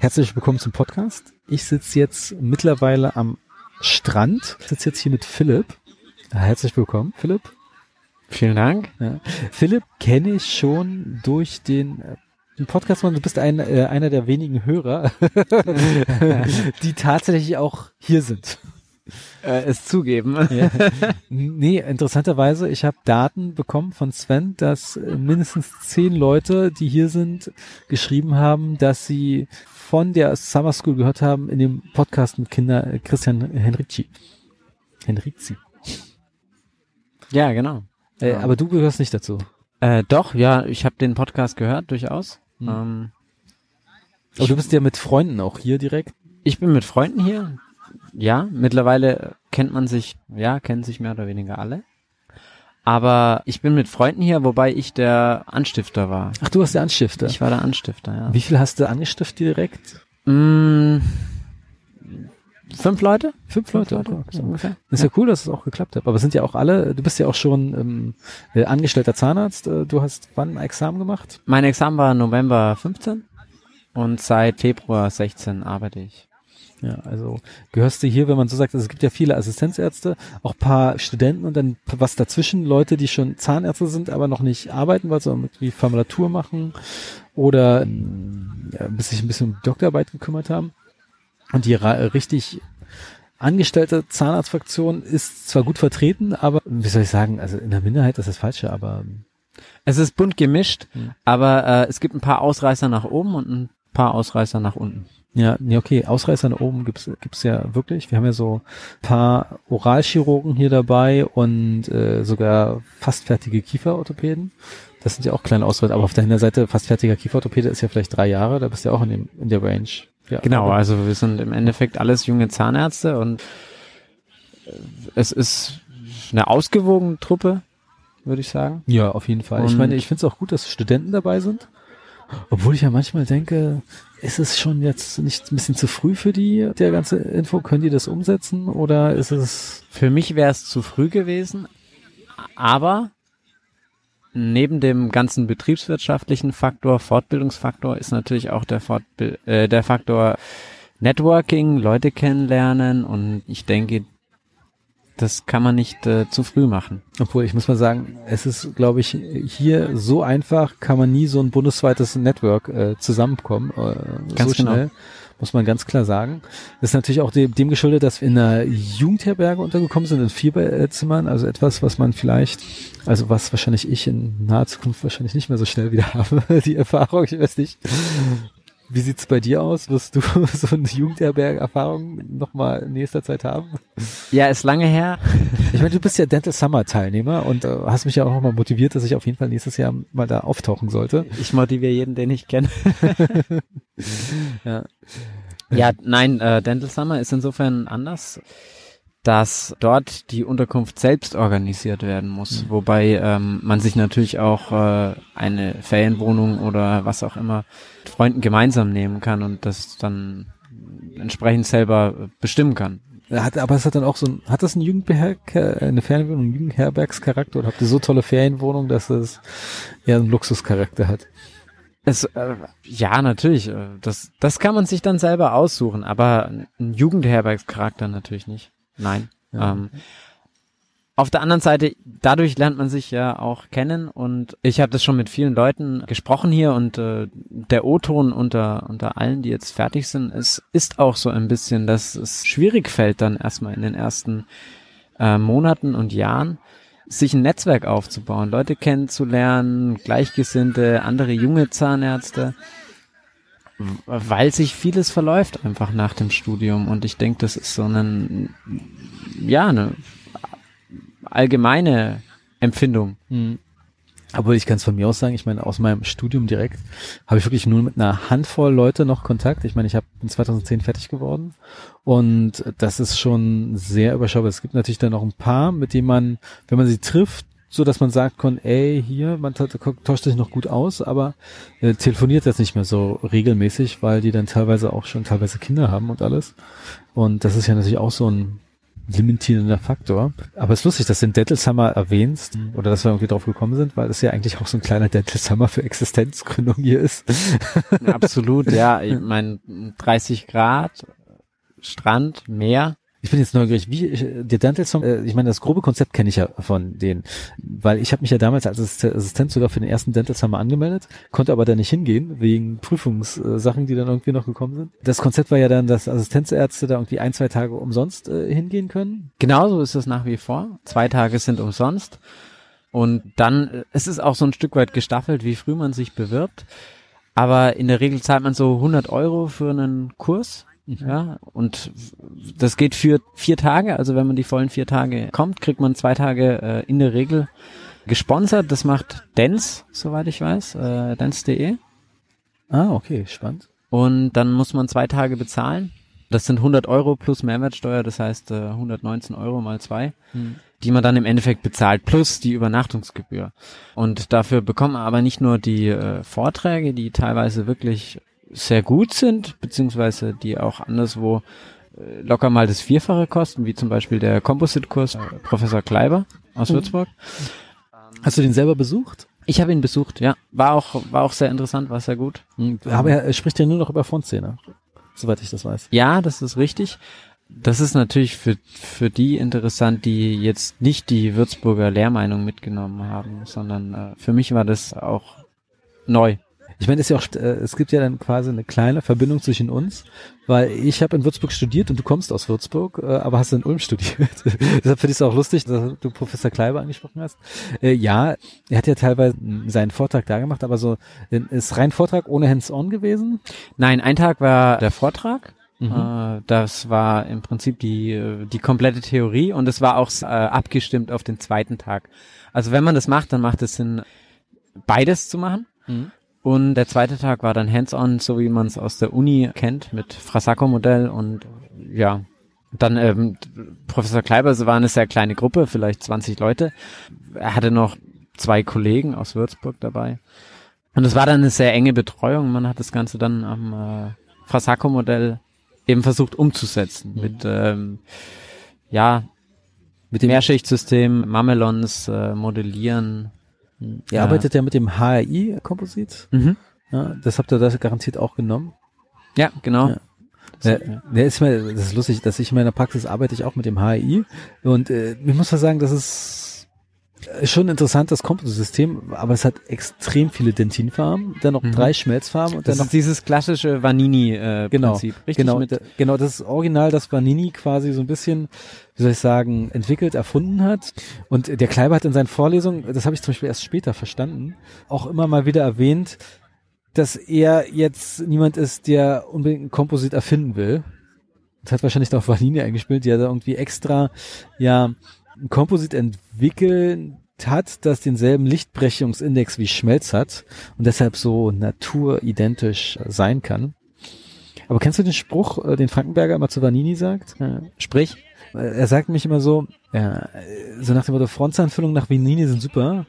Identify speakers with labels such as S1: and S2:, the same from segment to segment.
S1: Herzlich willkommen zum Podcast. Ich sitze jetzt mittlerweile am Strand. Ich sitze jetzt hier mit Philipp. Herzlich willkommen, Philipp.
S2: Vielen Dank.
S1: Ja. Philipp kenne ich schon durch den, äh, den Podcast. Du bist ein, äh, einer der wenigen Hörer, die tatsächlich auch hier sind.
S2: Äh, es zugeben.
S1: Ja. Nee, interessanterweise, ich habe Daten bekommen von Sven, dass äh, mindestens zehn Leute, die hier sind, geschrieben haben, dass sie von der Summer School gehört haben in dem Podcast mit Kinder äh, Christian Henrici. Henrici.
S2: Ja, genau.
S1: Äh, aber du gehörst nicht dazu.
S2: Äh, doch, ja, ich habe den Podcast gehört, durchaus.
S1: Hm.
S2: Ähm,
S1: Aber du bist ja mit Freunden auch hier direkt.
S2: ich bin mit Freunden hier. Ja, mittlerweile kennt man sich, ja, kennen sich mehr oder weniger alle. Aber ich bin mit Freunden hier, wobei ich der Anstifter war.
S1: Ach, du warst der Anstifter.
S2: Ich war der Anstifter, ja.
S1: Wie viel hast du angestiftet direkt?
S2: Mm, fünf Leute?
S1: Fünf Leute.
S2: Leute,
S1: okay.
S2: so ungefähr.
S1: Das ist ja. cool, dass es auch geklappt hat. Aber sind ja auch alle, du bist ja auch schon ähm, äh, angestellter Zahnarzt. Äh, Du hast wann ein Examen gemacht?
S2: Mein Examen war November 15 und seit Februar 16 arbeite ich.
S1: Ja, also gehörst du hier, wenn man so sagt, also es gibt ja viele Assistenzärzte, auch paar Studenten und dann was dazwischen, Leute, die schon Zahnärzte sind, aber noch nicht arbeiten, weil sie irgendwie Formulatur machen oder ähm, ja, bis sich ein bisschen um Doktorarbeit gekümmert haben. Und die richtig angestellte Zahnarztfraktion ist zwar gut vertreten, aber wie soll ich sagen, also in der Minderheit das ist das Falsche, aber
S2: Es ist bunt gemischt,
S1: Hm.
S2: aber äh, es gibt ein paar Ausreißer nach oben und ein paar Ausreißer nach unten.
S1: Ja, nee, okay, Ausreißer nach oben gibt's gibt's ja wirklich. Wir haben ja so paar Oralchirurgen hier dabei und äh, sogar fast fertige Kieferorthopäden. Das sind ja auch kleine Ausreißer, aber auf der Hinterseite fast fertiger Kieferorthopäde ist ja vielleicht drei Jahre, da bist du ja auch in, dem, in der Range. Ja,
S2: Genau,
S1: aber-
S2: also wir sind im Endeffekt alles junge Zahnärzte und äh, es ist eine ausgewogene Truppe, würde ich sagen.
S1: Ja, auf jeden Fall. ich
S2: Und-
S1: meine, ich finde es auch gut, dass Studenten dabei sind. Obwohl ich ja manchmal denke, ist es schon jetzt nicht ein bisschen zu früh für die, der ganze Info? Können die das umsetzen oder ist es
S2: Für mich wäre es zu früh gewesen, aber neben dem ganzen betriebswirtschaftlichen Faktor, Fortbildungsfaktor, ist natürlich auch der, Fortbil äh, der Faktor Networking, Leute kennenlernen und ich denke, das kann man nicht äh, zu früh machen.
S1: Obwohl, ich muss mal sagen, es ist, glaube ich, hier so einfach kann man nie so ein bundesweites Network äh, zusammenkommen. Äh,
S2: Ganz
S1: so
S2: genau.
S1: schnell, muss man ganz klar sagen. Das ist natürlich auch dem, dem geschuldet, dass wir in einer Jugendherberge untergekommen sind, in vier Zimmern. Also etwas, was man vielleicht, also was wahrscheinlich ich in naher Zukunft wahrscheinlich nicht mehr so schnell wieder habe, die Erfahrung, ich weiß nicht. Wie sieht's bei dir aus? Wirst du so eine Jugendherberge-Erfahrung nochmal in nächster Zeit haben?
S2: Ja, ist lange her.
S1: Ich meine, du bist ja Dental Summer Teilnehmer und äh, hast mich ja auch nochmal motiviert, dass ich auf jeden Fall nächstes Jahr mal da auftauchen sollte.
S2: Ich motiviere jeden, den ich kenne.
S1: Ja.
S2: Ja, nein, äh, Dental Summer ist insofern anders, dass dort die Unterkunft selbst organisiert werden muss, wobei ähm, man sich natürlich auch äh, eine Ferienwohnung oder was auch immer mit Freunden gemeinsam nehmen kann und das dann entsprechend selber bestimmen kann.
S1: Hat, aber es hat dann auch so ein, hat das ein Jugendbeherk, eine Ferienwohnung, einen Jugendherbergscharakter oder habt ihr so tolle Ferienwohnungen, dass es eher einen Luxuscharakter hat?
S2: Es, äh, ja, natürlich, äh, das, das kann man sich dann selber aussuchen, aber ein Jugendherbergscharakter natürlich nicht. Nein.
S1: Ja.
S2: Ähm, auf der anderen Seite, dadurch lernt man sich ja auch kennen und ich habe das schon mit vielen Leuten gesprochen hier und äh, der O-Ton unter, unter allen, die jetzt fertig sind, es ist auch so ein bisschen, dass es schwierig fällt dann erstmal in den ersten äh, Monaten und Jahren, sich ein Netzwerk aufzubauen, Leute kennenzulernen, Gleichgesinnte, andere junge Zahnärzte, weil sich vieles verläuft einfach nach dem Studium und ich denke, das ist so ein, ja, eine allgemeine Empfindung.
S1: Obwohl ich kann es von mir aus sagen, ich meine, aus meinem Studium direkt habe ich wirklich nur mit einer Handvoll Leute noch Kontakt. Ich meine, ich hab, bin 2010 fertig geworden und das ist schon sehr überschaubar. Es gibt natürlich dann noch ein paar, mit denen man, wenn man sie trifft, so dass man sagt kann, ey, hier, man ta- tauscht sich noch gut aus, aber äh, telefoniert jetzt nicht mehr so regelmäßig, weil die dann teilweise auch schon teilweise Kinder haben und alles. Und das ist ja natürlich auch so ein limitierender Faktor. Aber es ist lustig, dass du den Dental Summer erwähnst oder dass wir irgendwie drauf gekommen sind, weil es ja eigentlich auch so ein kleiner Dental Summer für Existenzgründung hier ist.
S2: Absolut, ja. Ich meine, 30 Grad, Strand, Meer.
S1: Ich bin jetzt neugierig, wie äh, der Dental Song, äh, ich meine, das grobe Konzept kenne ich ja von denen, weil ich habe mich ja damals als Assist- Assistent sogar für den ersten Dental Summer angemeldet, konnte aber da nicht hingehen, wegen Prüfungssachen, die dann irgendwie noch gekommen sind. Das Konzept war ja dann, dass Assistenzärzte da irgendwie ein, zwei Tage umsonst äh, hingehen können.
S2: Genauso ist es nach wie vor. Zwei Tage sind umsonst. Und dann, äh, es ist auch so ein Stück weit gestaffelt, wie früh man sich bewirbt. Aber in der Regel zahlt man so 100 Euro für einen Kurs. Ja, und das geht für vier Tage. Also wenn man die vollen vier Tage kommt, kriegt man zwei Tage äh, in der Regel gesponsert. Das macht Dance, soweit ich weiß, äh, dance.de.
S1: Ah, okay, spannend.
S2: Und dann muss man zwei Tage bezahlen. Das sind 100 Euro plus Mehrwertsteuer, das heißt äh, 119 Euro mal zwei, die man dann im Endeffekt bezahlt, plus die Übernachtungsgebühr. Und dafür bekommt man aber nicht nur die äh, Vorträge, die teilweise wirklich sehr gut sind, beziehungsweise die auch anderswo äh, locker mal das Vierfache kosten, wie zum Beispiel der Composite-Kurs äh, Professor Kleiber aus
S1: Mhm.
S2: Würzburg.
S1: Hast du den selber besucht?
S2: Ich habe ihn besucht, ja. War auch, war auch sehr interessant, war sehr gut.
S1: Aber er, er spricht ja nur noch über Frontszene, soweit ich das weiß.
S2: Ja, das ist richtig. Das ist natürlich für, für die interessant, die jetzt nicht die Würzburger Lehrmeinung mitgenommen haben, sondern äh, für mich war das auch neu.
S1: Ich meine, es ist ja auch, äh, es gibt ja dann quasi eine kleine Verbindung zwischen uns, weil ich habe in Würzburg studiert und du kommst aus Würzburg, äh, aber hast in Ulm studiert. Deshalb finde ich es auch lustig, dass du Professor Kleiber angesprochen hast. Äh, ja, er hat ja teilweise seinen Vortrag da gemacht, aber so ist rein Vortrag ohne Hands-on gewesen.
S2: Nein, ein Tag war der Vortrag.
S1: Mhm.
S2: Äh, das war im Prinzip die, äh, die komplette Theorie und es war auch äh, abgestimmt auf den zweiten Tag. Also wenn man das macht, dann macht es Sinn, beides zu machen.
S1: Mhm.
S2: Und der zweite Tag war dann hands-on, so wie man es aus der Uni kennt, mit Frasacco-Modell und ja, dann ähm, Professor Kleiber, es war eine sehr kleine Gruppe, vielleicht 20 Leute. Er hatte noch zwei Kollegen aus Würzburg dabei. Und es war dann eine sehr enge Betreuung. Man hat das Ganze dann am äh, Frasacco-Modell eben versucht umzusetzen mit ähm, ja
S1: Mit dem,
S2: Mehrschichtsystem, Mamelons, äh, Modellieren.
S1: Ihr
S2: ja.
S1: arbeitet ja mit dem HRI-Komposit.
S2: Mhm.
S1: Ja, das habt ihr das garantiert auch genommen.
S2: Ja, genau.
S1: Ja.
S2: Das-
S1: Äh, der ist mir, das ist lustig, dass ich in meiner Praxis arbeite ich auch mit dem HI und äh, ich muss mal sagen, das ist schon ein interessantes Kompositsystem, aber es hat extrem viele Dentinfarben, dann noch
S2: Mhm.
S1: drei Schmelzfarben und
S2: Das
S1: dann
S2: ist dieses klassische
S1: Genau,
S2: Vanini-Prinzip. Richtig
S1: genau,
S2: mit,
S1: genau das Original, das Vanini quasi so ein bisschen, wie soll ich sagen, entwickelt, erfunden hat. Und der Kleiber hat in seinen Vorlesungen, das habe ich zum Beispiel erst später verstanden, auch immer mal wieder erwähnt, dass er jetzt niemand ist, der unbedingt ein Komposit erfinden will. Das hat wahrscheinlich noch Vanini eingespielt, die ja da irgendwie extra ja ein Komposit entwickelt hat, das denselben Lichtbrechungsindex wie Schmelz hat und deshalb so naturidentisch sein kann. Aber kennst du den Spruch, äh, den Frankenberger immer zu Vanini sagt?
S2: sprich,
S1: Er sagt mich immer so, ja, so nach dem Motto, Frontzahnfüllungen nach Vanini sind super,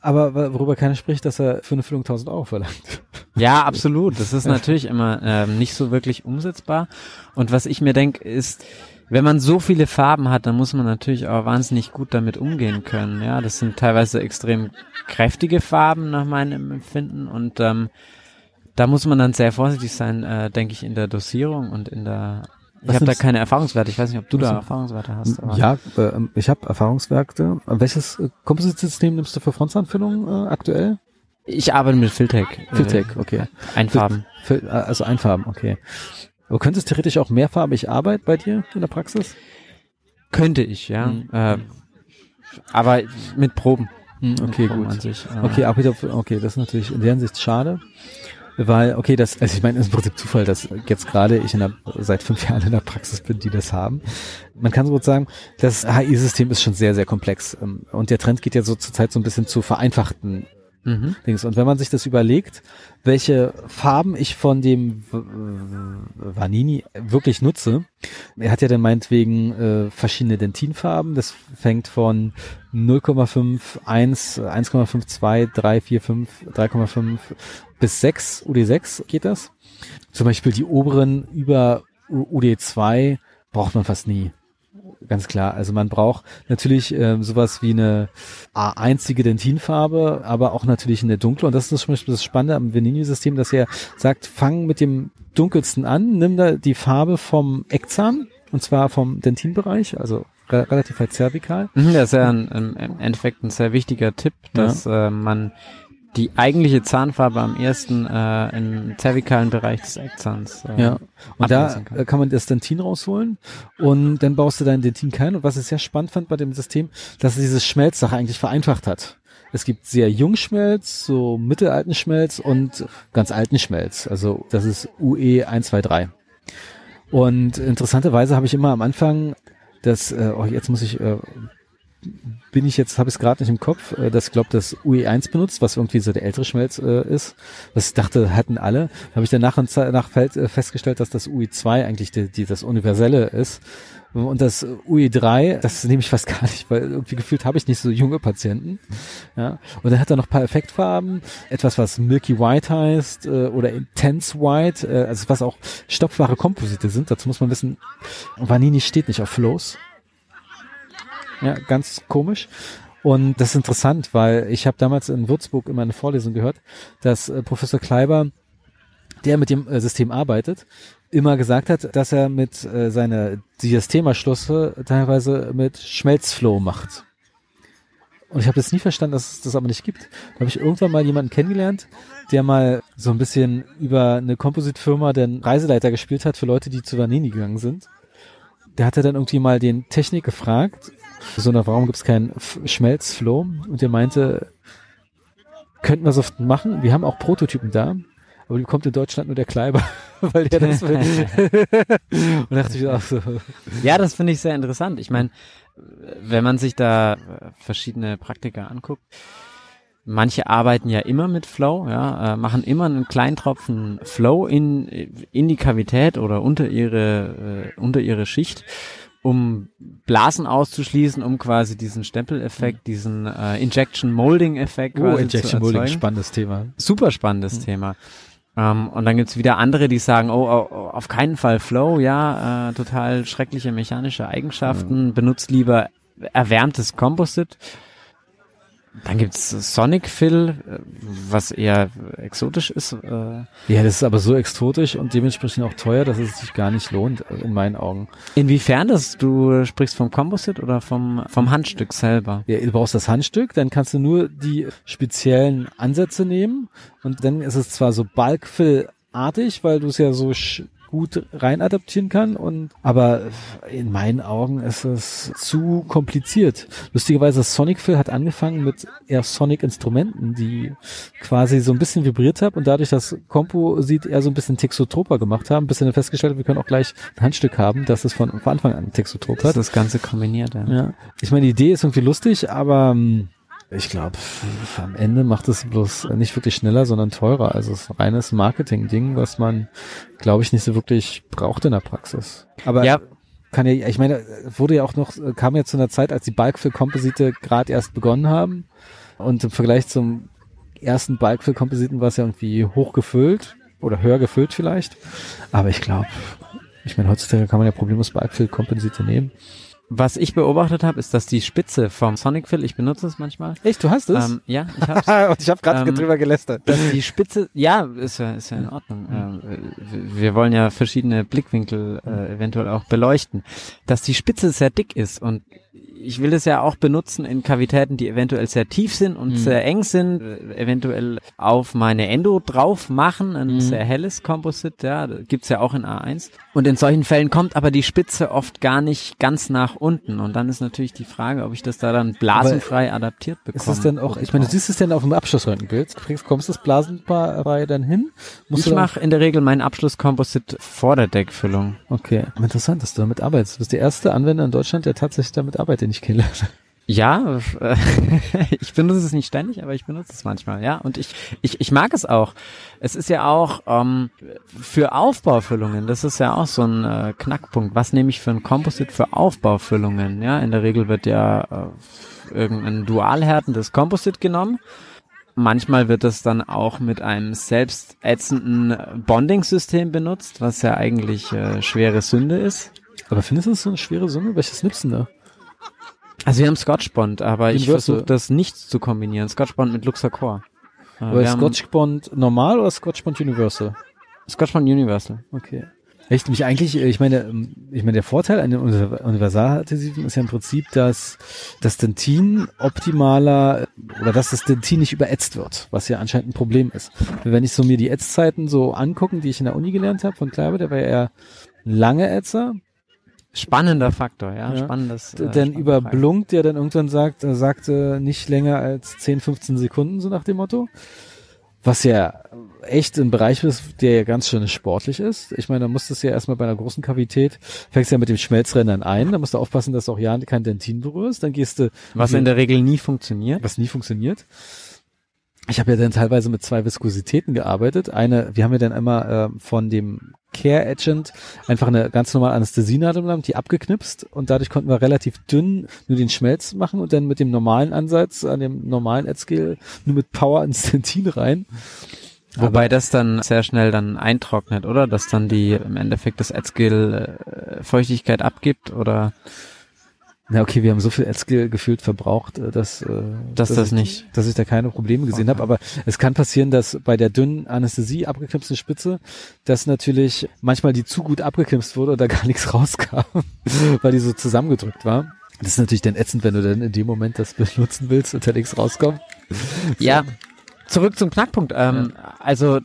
S1: aber worüber keiner spricht, dass er für eine Füllung 1000 Euro verlangt.
S2: Ja, absolut. Das ist natürlich immer ähm, nicht so wirklich umsetzbar. Und was ich mir denke, ist, wenn man so viele Farben hat, dann muss man natürlich auch wahnsinnig gut damit umgehen können. Ja, das sind teilweise extrem kräftige Farben nach meinem Empfinden und ähm, da muss man dann sehr vorsichtig sein, äh, denke ich, in der Dosierung und in der. Ich habe da keine Erfahrungswerte. Ich weiß nicht, ob du da Erfahrungswerte hast. aber-
S1: Ja, äh, ich habe Erfahrungswerke. Welches äh, Kompositsystem nimmst du für Frontzahnfüllung äh, aktuell?
S2: Ich arbeite mit Filtec.
S1: Filtec, okay.
S2: Einfarben.
S1: Also Einfarben, okay. Du könntest theoretisch auch mehrfarbig arbeiten bei dir in der Praxis?
S2: Könnte ich, ja.
S1: Mhm.
S2: Äh, aber mit Proben.
S1: Hm, Okay,
S2: Proben
S1: gut.
S2: Sich, äh,
S1: Okay, aber wieder, okay, das ist natürlich in der Hinsicht schade. Weil, okay, das, also ich meine, es ist im Prinzip Zufall, dass jetzt gerade ich in der, seit fünf Jahren in der Praxis bin, die das haben. Man kann so gut sagen, das HI-System ist schon sehr, sehr komplex. ähm, Und der Trend geht ja so zurzeit so ein bisschen zu vereinfachten
S2: Mhm.
S1: Und wenn man sich das überlegt, welche Farben ich von dem Vanini wirklich nutze, er hat ja dann meinetwegen äh, verschiedene Dentinfarben. Das fängt von 0,5, 1, 1,52, 3, 4, 5, 3,5 bis 6, UD6 geht das. Zum Beispiel die oberen über U- UD2 braucht man fast nie. Ganz klar. Also man braucht natürlich ähm, sowas wie eine einzige Dentinfarbe, aber auch natürlich eine dunkle. Und das ist zum Beispiel das Spannende am Venini-System, dass er sagt, fang mit dem dunkelsten an, nimm da die Farbe vom Eckzahn, und zwar vom Dentinbereich, also re relativ weit zervikal.
S2: Mhm, das ist ja ein, im Endeffekt ein sehr wichtiger Tipp, dass ja. äh, man die eigentliche Zahnfarbe am ersten äh, im zervikalen Bereich des Eckzahns.
S1: Äh, ja, und da kann. kann man das Dentin rausholen und dann baust du dein Dentin kein. Und was ich sehr spannend fand bei dem System, dass es diese Schmelzsache eigentlich vereinfacht hat. Es gibt sehr jung Schmelz, so mittelalten Schmelz und ganz alten Schmelz. Also das ist UE 123. Und interessanterweise habe ich immer am Anfang das, äh, oh, jetzt muss ich äh, bin ich jetzt, habe ich es gerade nicht im Kopf, äh, dass ich glaube, das UE1 benutzt, was irgendwie so der ältere Schmelz äh, ist. Was ich dachte, hatten alle. Habe ich dann nach und nach äh, festgestellt, dass das UE2 eigentlich die, die, das universelle ist. Und das UE3, das nehme ich fast gar nicht, weil irgendwie gefühlt habe ich nicht so junge Patienten. Ja. Und dann hat er noch paar Effektfarben, etwas, was Milky White heißt äh, oder Intense White, äh, also was auch stopfbare Komposite sind. Dazu muss man wissen, Vanini steht nicht auf Flows. Ja, ganz komisch. Und das ist interessant, weil ich habe damals in Würzburg immer eine Vorlesung gehört, dass äh, Professor Kleiber, der mit dem äh, System arbeitet, immer gesagt hat, dass er mit äh, seiner Diastema-Schlusse teilweise mit Schmelzflow macht. Und ich habe jetzt nie verstanden, dass es das aber nicht gibt. Da habe ich irgendwann mal jemanden kennengelernt, der mal so ein bisschen über eine Kompositfirma den Reiseleiter gespielt hat für Leute, die zu Vanini gegangen sind. Der hatte dann irgendwie mal den Technik gefragt, so nach, warum gibt es keinen Schmelzflow? Und der meinte, könnten wir so machen. Wir haben auch Prototypen da, aber die kommt in Deutschland nur der Kleiber, weil der das will.
S2: und dachte ich auch so. Ja, das finde ich sehr interessant. Ich meine, wenn man sich da verschiedene Praktika anguckt, manche arbeiten ja immer mit Flow, ja, äh, machen immer einen kleinen Tropfen Flow in, in die Kavität oder unter ihre, äh, unter ihre Schicht um Blasen auszuschließen, um quasi diesen Stempeleffekt, mhm. diesen äh, Injection Molding Effekt
S1: oh, Injection Molding, spannendes Thema.
S2: Super spannendes mhm. Thema. Um, ähm, und dann gibt's wieder andere, die sagen, oh, oh, oh, auf keinen Fall Flow, ja, äh, total schreckliche mechanische Eigenschaften, mhm. benutzt lieber erwärmtes Composite. Dann gibt's Sonic Fill, äh, was eher exotisch ist. Äh.
S1: Ja, das ist aber so exotisch und dementsprechend auch teuer, dass es sich gar nicht lohnt, in meinen Augen.
S2: Inwiefern das? Du sprichst vom Composite oder vom, vom Handstück selber?
S1: Ja, du brauchst das Handstück, dann kannst du nur die speziellen Ansätze nehmen und dann ist es zwar so Bulk-Fill artig, weil du es ja so gut rein adaptieren kann und aber in meinen Augen ist es zu kompliziert. Lustigerweise Sonic Phil hat angefangen mit eher Sonic Instrumenten, die quasi so ein bisschen vibriert haben und dadurch das Komposit eher so ein bisschen Texotroper gemacht haben, bis dann festgestellt wir können auch gleich ein Handstück haben, dass es von, von Anfang an Texotrop hat.
S2: Das Ganze kombiniert, ja.
S1: ja. Ich meine, die Idee ist irgendwie lustig, aber hm, ich glaube, am Ende macht es bloß nicht wirklich schneller, sondern teurer. Also es ist ein reines Marketing-Ding, was man, glaube ich, nicht so wirklich braucht in der Praxis. Aber ja. kann ja, ich meine, wurde ja auch noch, kam ja zu einer Zeit, als die Bulkfill-Komposite gerade erst begonnen haben. Und im Vergleich zum ersten Bulkfill-Kompositen war es ja irgendwie hochgefüllt oder höher gefüllt vielleicht. Aber ich glaube, ich meine, heutzutage kann man ja problemlos Bulkfill-Komposite nehmen.
S2: Was ich beobachtet habe, ist, dass die Spitze vom Sonic Fill, ich benutze es manchmal.
S1: Echt, du hast es?
S2: Ähm, ja, ich hab's.
S1: Und ich habe gerade ähm, drüber gelästert.
S2: Dass die Spitze, ja, ist ja, ist ja in Ordnung. Mhm. Ähm, wir wollen ja verschiedene Blickwinkel äh, eventuell auch beleuchten. Dass die Spitze sehr dick ist und ich will es ja auch benutzen in Kavitäten, die eventuell sehr tief sind und mhm. sehr eng sind, äh, eventuell auf meine Endo drauf machen, ein mhm. sehr helles Composite, ja, gibt's ja auch in A1. Und in solchen Fällen kommt aber die Spitze oft gar nicht ganz nach unten und dann ist natürlich die Frage, ob ich das da dann blasenfrei aber adaptiert bekomme.
S1: Ist es denn auch, ich meine, du siehst es denn auf dem Abschlussröntgenbild, kommst du das blasenfrei dann hin?
S2: Musst ich mache in der Regel meinen Abschlusskomposit vor der Deckfüllung.
S1: Okay, interessant, dass du damit arbeitest. Du bist der erste Anwender in Deutschland, der tatsächlich damit arbeitet nicht kennenlerne.
S2: Ja, ich benutze es nicht ständig, aber ich benutze es manchmal, ja. Und ich, ich, ich mag es auch. Es ist ja auch ähm, für Aufbaufüllungen, das ist ja auch so ein äh, Knackpunkt. Was nehme ich für ein Composite für Aufbaufüllungen? Ja, in der Regel wird ja äh, irgendein dualhärtendes Composite genommen. Manchmal wird es dann auch mit einem selbst ätzenden Bonding-System benutzt, was ja eigentlich äh, schwere Sünde ist.
S1: Aber findest du das so eine schwere Summe? Welches nimmst da?
S2: Also wir haben Scotch Bond, aber ich
S1: Universal.
S2: versuche das nicht zu kombinieren. Scotch Bond mit Luxacor. Äh,
S1: Aber Scotch Bond normal oder Scotch Bond Universal?
S2: Scotch Bond Universal.
S1: Okay. Echt, mich eigentlich, äh, ich meine, ähm, ich meine, der Vorteil an den Univer- Universaladhesiven ist ja im Prinzip, dass das Dentin optimaler oder dass das Dentin nicht überätzt wird, was ja anscheinend ein Problem ist. Wenn ich so mir die Ätzzeiten so angucken, die ich in der Uni gelernt habe von Kleiber, der war ja eher ein lange Ätzer,
S2: Spannender Faktor, ja.
S1: Ja.
S2: Spannendes. Äh, spannende
S1: über
S2: Frage.
S1: Blunk, der dann irgendwann sagt, er sagte nicht länger als 10, 15 Sekunden, so nach dem Motto. Was ja echt ein Bereich ist, der ja ganz schön sportlich ist. Ich meine, da musst du es ja erstmal bei einer großen Kavität, fängst ja mit dem Schmelzrändern ein, da musst du aufpassen, dass du auch ja kein Dentin berührst, dann gehst du,
S2: Was in der Regel nie funktioniert.
S1: was nie funktioniert. Ich habe ja dann teilweise mit zwei Viskositäten gearbeitet. Eine, wir haben ja dann immer äh, von dem Care Agent einfach eine ganz normale Anästhesienadel die abgeknipst und dadurch konnten wir relativ dünn nur den Schmelz machen und dann mit dem normalen Ansatz an dem normalen Etzgel nur mit Power ins Dentin rein.
S2: Wobei das dann sehr schnell dann eintrocknet, oder? Dass dann die im Endeffekt das Etzgel äh, Feuchtigkeit abgibt oder
S1: Na okay, wir haben so viel Etzgel gefühlt verbraucht, äh, dass, äh,
S2: Dass das
S1: ich,
S2: nicht-
S1: dass ich da keine Probleme gesehen habe. Aber es kann passieren, dass bei der dünnen Anästhesie abgeknipsten Spitze, dass natürlich manchmal die zu gut abgeknipst wurde und da gar nichts rauskam, weil die so zusammengedrückt war. Das ist natürlich dann ätzend, wenn du dann in dem Moment das benutzen willst und da nichts rauskommt.
S2: Ja, zurück zum Knackpunkt. Ähm, Also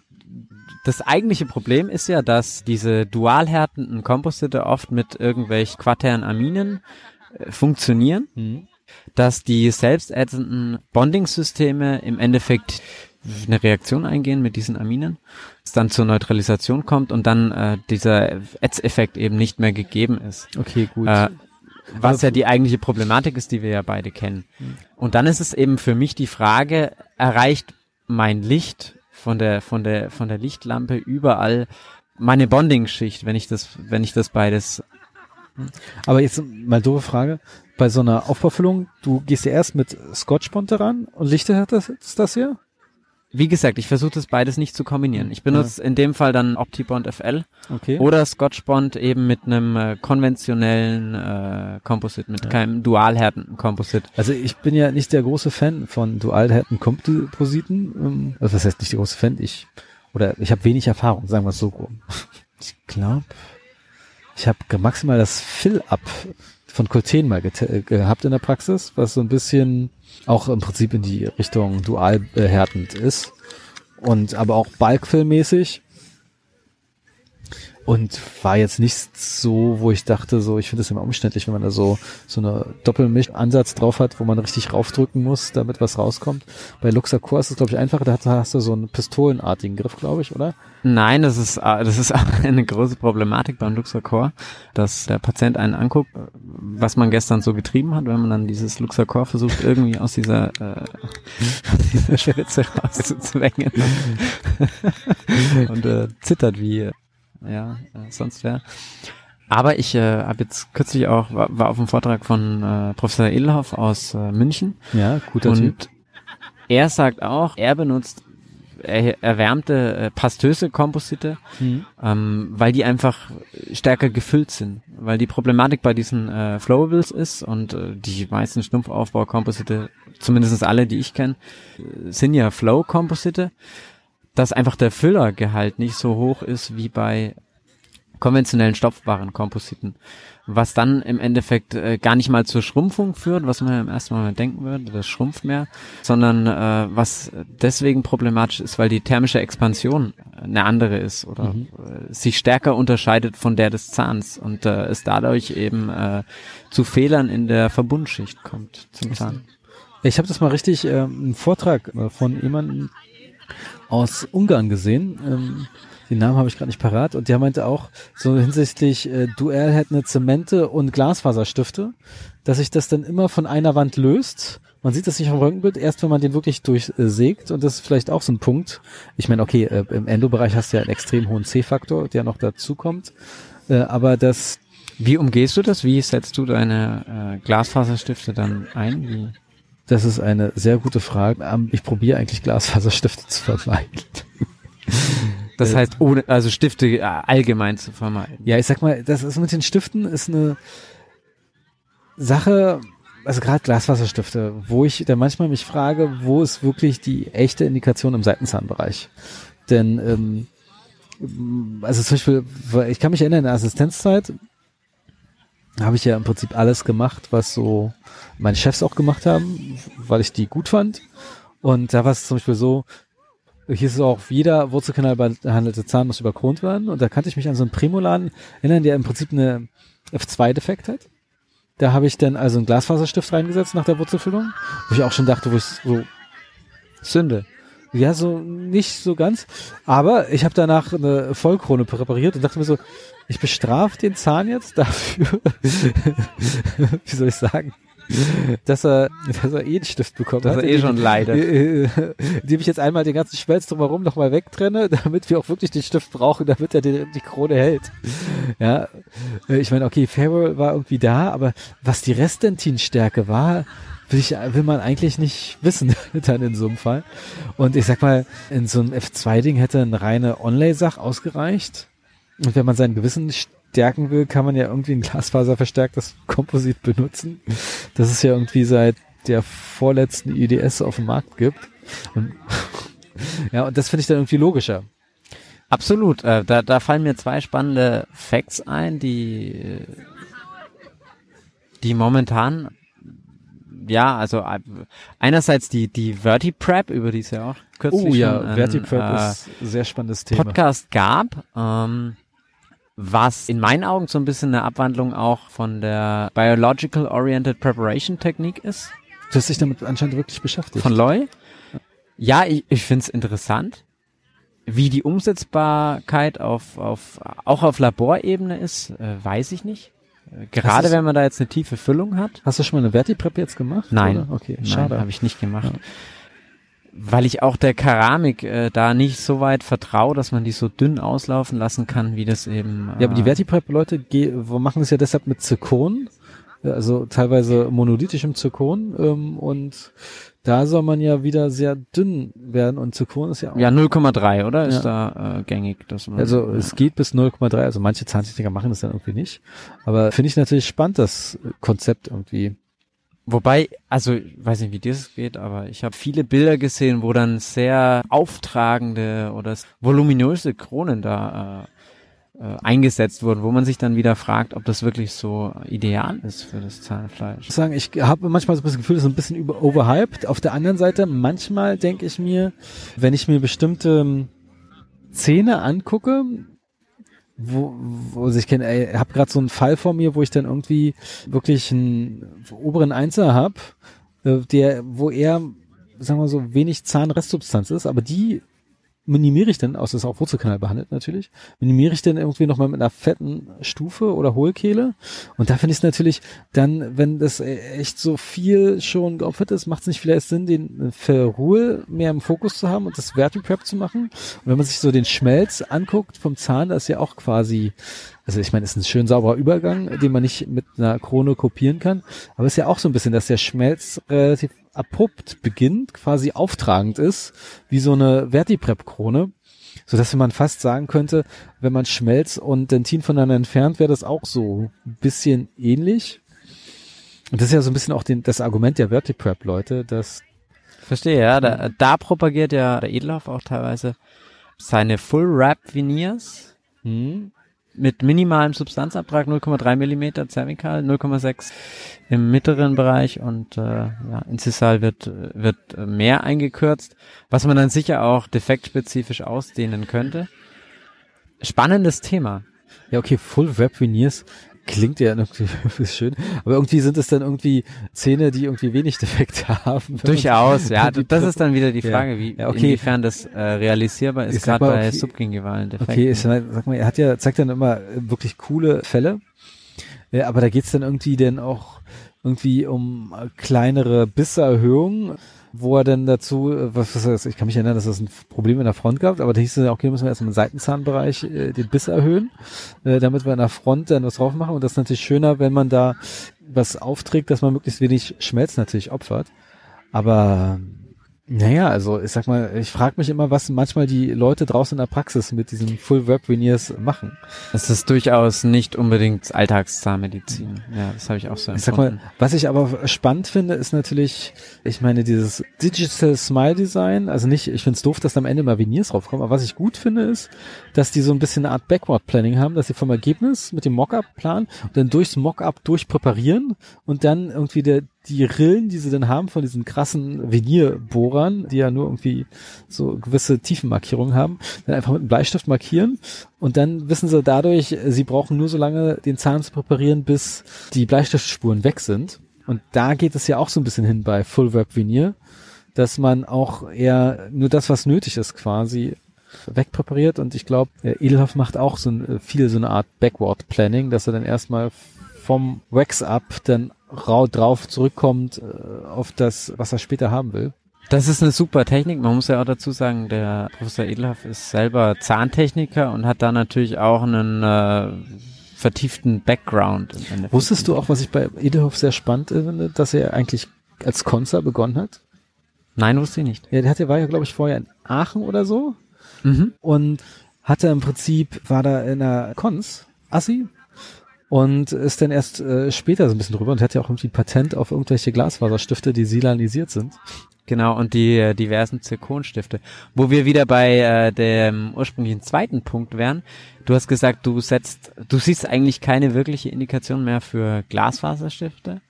S2: das eigentliche Problem ist ja, dass diese dual härtenden Komposite oft mit irgendwelchen quaternen Funktionieren, dass die selbstätzenden Bonding-Systeme im Endeffekt eine Reaktion eingehen mit diesen Aminen, es dann zur Neutralisation kommt und dann äh, dieser Ätzeffekt eben nicht mehr gegeben ist.
S1: Okay, gut.
S2: Äh, was ja die eigentliche Problematik ist, die wir ja beide kennen. Und dann ist es eben für mich die Frage, erreicht mein Licht von der, von der, von der Lichtlampe überall meine Bonding-Schicht, wenn ich das, wenn ich das beides,
S1: Aber jetzt mal doofe Frage. Bei so einer Aufbaufüllung, du gehst ja erst mit Scotchbond daran und Lichter hat das, ist das hier?
S2: wie gesagt, ich versuche das beides nicht zu kombinieren. Ich benutze in dem Fall dann OptiBond FL
S1: Okay.
S2: oder Scotchbond eben mit einem äh, konventionellen äh, Composite, mit keinem dual härtenden Composite.
S1: Also ich bin ja nicht der große Fan von dualhärten Kompositen. Ähm, Also was heißt nicht der große Fan? Ich oder ich habe wenig Erfahrung, sagen wir es so rum. Ich glaube, ich habe maximal das Fill-Up von Colten mal äh, gehabt in der Praxis, was so ein bisschen auch im Prinzip in die Richtung dual äh, härtend ist und aber auch Bulkfill-mäßig. Und war jetzt nicht so, wo ich dachte, so, ich finde es immer umständlich, wenn man da so, so eine Doppelmisch-Ansatz drauf hat, wo man richtig raufdrücken muss, damit was rauskommt. Bei Luxacor ist es, glaube ich, einfacher, da hast- du so einen pistolenartigen Griff, glaube ich, oder?
S2: Nein, das ist, äh, das ist eine große Problematik beim Luxacor, dass der Patient einen anguckt, was man gestern so getrieben hat, wenn man dann dieses Luxacor versucht, irgendwie aus dieser, äh, aus dieser Spritze rauszuzwängen und äh, zittert wie, äh, ja, äh, sonst wer. Aber ich äh, habe jetzt kürzlich auch, war, war auf einem Vortrag von äh, Professor Edelhoff aus äh, München
S1: Ja, guter Typ.
S2: und er sagt auch, er benutzt er, erwärmte äh, pastöse Komposite,
S1: Mhm.
S2: ähm, weil die einfach stärker gefüllt sind. Weil die Problematik bei diesen äh, Flowables ist und äh, die meisten Stumpfaufbau-Komposite, zumindest alle, die ich kenne, äh, sind ja Flow-Komposite, dass einfach der Füllergehalt nicht so hoch ist wie bei konventionellen stopfbaren Kompositen. Was dann im Endeffekt äh, gar nicht mal zur Schrumpfung führt, was man ja im ersten Moment denken würde, das schrumpft mehr, sondern äh, was deswegen problematisch ist, weil die thermische Expansion eine andere ist oder äh, sich stärker unterscheidet von der des Zahns und äh, es dadurch eben äh, zu Fehlern in der Verbundschicht kommt zum Zahn.
S1: Ich habe das mal richtig, ähm, einen Vortrag äh, von jemandem aus Ungarn gesehen. Ähm, den Namen habe ich gerade nicht parat. Und der meinte auch, so hinsichtlich äh, Duell hätten eine Zemente und Glasfaserstifte, dass sich das dann immer von einer Wand löst. Man sieht das nicht am Röntgenbild, erst wenn man den wirklich durchsägt. Und das ist vielleicht auch so ein Punkt. Ich meine, okay, äh, im Endo-Bereich hast du ja einen extrem hohen C-Faktor, der noch dazu kommt. Äh, aber das
S2: Wie umgehst du das? Wie setzt du deine äh, Glasfaserstifte dann ein? Wie?
S1: Das ist eine sehr gute Frage. Ähm, Ich probiere eigentlich Glasfaserstifte zu vermeiden.
S2: Das heißt, ohne, also Stifte äh, allgemein zu vermeiden.
S1: Ja, ich sag mal, das ist mit den Stiften ist eine Sache, also gerade Glaswasserstifte, wo ich dann manchmal mich frage, wo ist wirklich die echte Indikation im Seitenzahnbereich? Denn ähm, also zum Beispiel, ich kann mich erinnern, in der Assistenzzeit habe ich ja im Prinzip alles gemacht, was so meine Chefs auch gemacht haben, weil ich die gut fand. Und da war es zum Beispiel so, hier ist es auch, jeder Wurzelkanal behandelte Zahn muss überkront werden. Und da kannte ich mich an so einen Primoladen erinnern, der im Prinzip eine F2-Defekt hat. Da habe ich dann also einen Glasfaserstift reingesetzt nach der Wurzelfüllung, wo ich auch schon dachte, wo ich so,
S2: Sünde.
S1: Ja, so nicht so ganz. Aber ich habe danach eine Vollkrone präpariert und dachte mir so, ich bestrafe den Zahn jetzt dafür, wie soll ich sagen, dass er, dass er eh einen Stift bekommt.
S2: Dass er eh schon leidet.
S1: Indem ich jetzt einmal den ganzen Schmelz drumherum nochmal wegtrenne, damit wir auch wirklich den Stift brauchen, damit er die, die Krone hält. Ja, äh, ich meine, okay, Farewell war irgendwie da, aber was die Restdentinstärke war, will, ich, will man eigentlich nicht wissen, dann in so einem Fall. Und ich sag mal, in so einem F2-Ding hätte eine reine Onlay-Sach ausgereicht. Und wenn man sein Gewissen stärken will, kann man ja irgendwie ein glasfaserverstärktes Komposit benutzen, das es ja irgendwie seit der vorletzten IDS auf dem Markt gibt. Und, ja, und das finde ich dann irgendwie logischer.
S2: Absolut. Äh, da, da fallen mir zwei spannende Facts ein, die, äh, die momentan, ja, also äh, einerseits die, die Vertiprep, über die es ja auch kürzlich
S1: Oh ja,
S2: schon ein,
S1: Vertiprep
S2: äh,
S1: ist ein sehr spannendes Thema.
S2: Podcast gab, ähm, was in meinen Augen so ein bisschen eine Abwandlung auch von der Biological Oriented Preparation Technik ist.
S1: Du hast dich damit anscheinend wirklich beschäftigt.
S2: Von Loy? Ja, ich, ich finde es interessant, wie die Umsetzbarkeit auf, auf, auch auf Laborebene ist, äh, weiß ich nicht. Äh, Gerade
S1: ist-
S2: wenn man da jetzt eine tiefe Füllung hat.
S1: Hast du schon mal eine Vertiprep jetzt gemacht?
S2: Nein,
S1: Oder? Okay, schade.
S2: habe ich nicht gemacht. Weil ich auch der Keramik äh, da nicht so weit vertraue, dass man die so dünn auslaufen lassen kann, wie das eben. Äh,
S1: Ja, aber die Vertiprep-Leute ge- wo machen es ja deshalb mit Zirkon, äh, also teilweise monolithischem Zirkon ähm, und da soll man ja wieder sehr dünn werden und Zirkon ist ja auch,
S2: Ja, 0,3, oder? Ist
S1: Ja.
S2: da äh, gängig. Dass man,
S1: also
S2: ja.
S1: es geht bis 0,3, also manche Zahntechniker machen das dann irgendwie nicht, aber finde ich natürlich spannend, das Konzept irgendwie.
S2: Wobei, also ich weiß nicht, wie dir das geht, aber ich habe viele Bilder gesehen, wo dann sehr auftragende oder voluminöse Kronen da äh, eingesetzt wurden, wo man sich dann wieder fragt, ob das wirklich so ideal ist für das Zahnfleisch.
S1: Ich sagen, ich habe manchmal so das Gefühl, das ist ein bisschen über overhyped. Auf der anderen Seite, manchmal denke ich mir, wenn ich mir bestimmte ähm, Zähne angucke, wo, wo ich kenne, ey, habe gerade so einen Fall vor mir, wo ich dann irgendwie wirklich einen oberen Einser habe, äh, der, wo eher, sagen wir so, wenig Zahnrestsubstanz ist, aber die minimiere ich dann, außer es ist auch Wurzelkanal behandelt natürlich, minimiere ich dann irgendwie nochmal mit einer fetten Stufe oder Hohlkehle. Und da finde ich es natürlich dann, wenn das äh, echt so viel schon geopfert ist, macht es nicht vielleicht Sinn, den Ferrul mehr im Fokus zu haben und das Vertiprep zu machen. Und wenn man sich so den Schmelz anguckt vom Zahn, das ist ja auch quasi, also ich meine, es ist ein schön sauberer Übergang, den man nicht mit einer Krone kopieren kann. Aber es ist ja auch so ein bisschen, dass der Schmelz relativ abrupt beginnt, quasi auftragend ist, wie so eine Vertiprep-Krone. So dass man fast sagen könnte, wenn man Schmelz und Dentin voneinander entfernt, wäre das auch so ein bisschen ähnlich. Und das ist ja so ein bisschen auch den, das Argument der Vertiprep-Leute, dass
S2: Verstehe, ja. Da, da propagiert ja der Edelhoff auch teilweise seine Full Wrap Veneers
S1: hm,
S2: mit minimalem Substanzabtrag 0,3 Millimeter zervikal, 0,6 im mittleren Bereich und äh, ja, inzissal wird wird mehr eingekürzt, was man dann sicher auch defektspezifisch ausdehnen könnte. Spannendes Thema.
S1: Ja, okay, Full Wrap Veneers klingt ja irgendwie schön, aber irgendwie sind es dann irgendwie Zähne, die irgendwie wenig Defekte haben.
S2: Durchaus, ja. Das ist dann wieder die. Frage, wie
S1: Ja, okay.
S2: inwiefern das äh, realisierbar ist, gerade bei
S1: okay.
S2: subgingivalen Defekten.
S1: Okay, ich sag mal, er hat ja, zeigt dann immer äh, wirklich coole Fälle. Ja, aber da geht's dann irgendwie dann auch irgendwie um äh, kleinere Bisserhöhungen, wo er dann dazu, äh, was, was heißt, ich kann mich erinnern, dass das ein Problem in der Front gab, aber da hieß es ja, okay, müssen wir erstmal im Seitenzahnbereich äh, den Biss erhöhen, äh, damit wir in der Front dann was drauf machen. Und das ist natürlich schöner, wenn man da was aufträgt, dass man möglichst wenig Schmelz natürlich opfert. Aber Naja, also ich sag mal, ich frage mich immer, was manchmal die Leute draußen in der Praxis mit diesen Full Web Veneers machen.
S2: Das ist durchaus nicht unbedingt Alltagszahnmedizin. Ja, das habe ich auch so
S1: Ich sag mal, was ich aber spannend finde, ist natürlich, ich meine, dieses Digital Smile Design, also nicht, ich find's doof, dass am Ende mal Veneers draufkommen, aber was ich gut finde, ist, dass die so ein bisschen eine Art Backward Planning haben, dass sie vom Ergebnis mit dem Mockup planen und dann durchs Mockup durchpräparieren und dann irgendwie der, die Rillen, die sie dann haben von diesen krassen Venierbohrern, die ja nur irgendwie so gewisse Tiefenmarkierungen haben, dann einfach mit einem Bleistift markieren und dann wissen sie dadurch, sie brauchen nur so lange den Zahn zu präparieren, bis die Bleistiftspuren weg sind. Und da geht es ja auch so ein bisschen hin bei Full Web Venier, dass man auch eher nur das, was nötig ist, quasi wegpräpariert und ich glaube, Edelhoff macht auch so ein, viel so eine Art Backward Planning, dass er dann erstmal vom Wax up dann rau drauf zurückkommt äh, auf das, was er später haben will.
S2: Das ist eine super Technik. Man muss ja auch dazu sagen, der Professor Edelhoff ist selber Zahntechniker und hat da natürlich auch einen äh, vertieften Background.
S1: Wusstest du auch, was ich bei Edelhoff sehr spannend finde, dass er eigentlich als Konzer begonnen hat?
S2: Nein, wusste ich nicht.
S1: Ja, der hatte, war ja, glaube ich, vorher in Aachen oder so. Mhm. Und hatte im Prinzip, war da in der Cons, Assi, und ist dann erst äh, später so ein bisschen drüber und hat ja auch irgendwie Patent auf irgendwelche Glasfaserstifte, die silanisiert sind.
S2: Genau, und die äh, diversen Zirkonstifte. Wo wir wieder bei äh, dem ursprünglichen zweiten Punkt wären. Du hast gesagt, du setzt, du siehst eigentlich keine wirkliche Indikation mehr für Glasfaserstifte.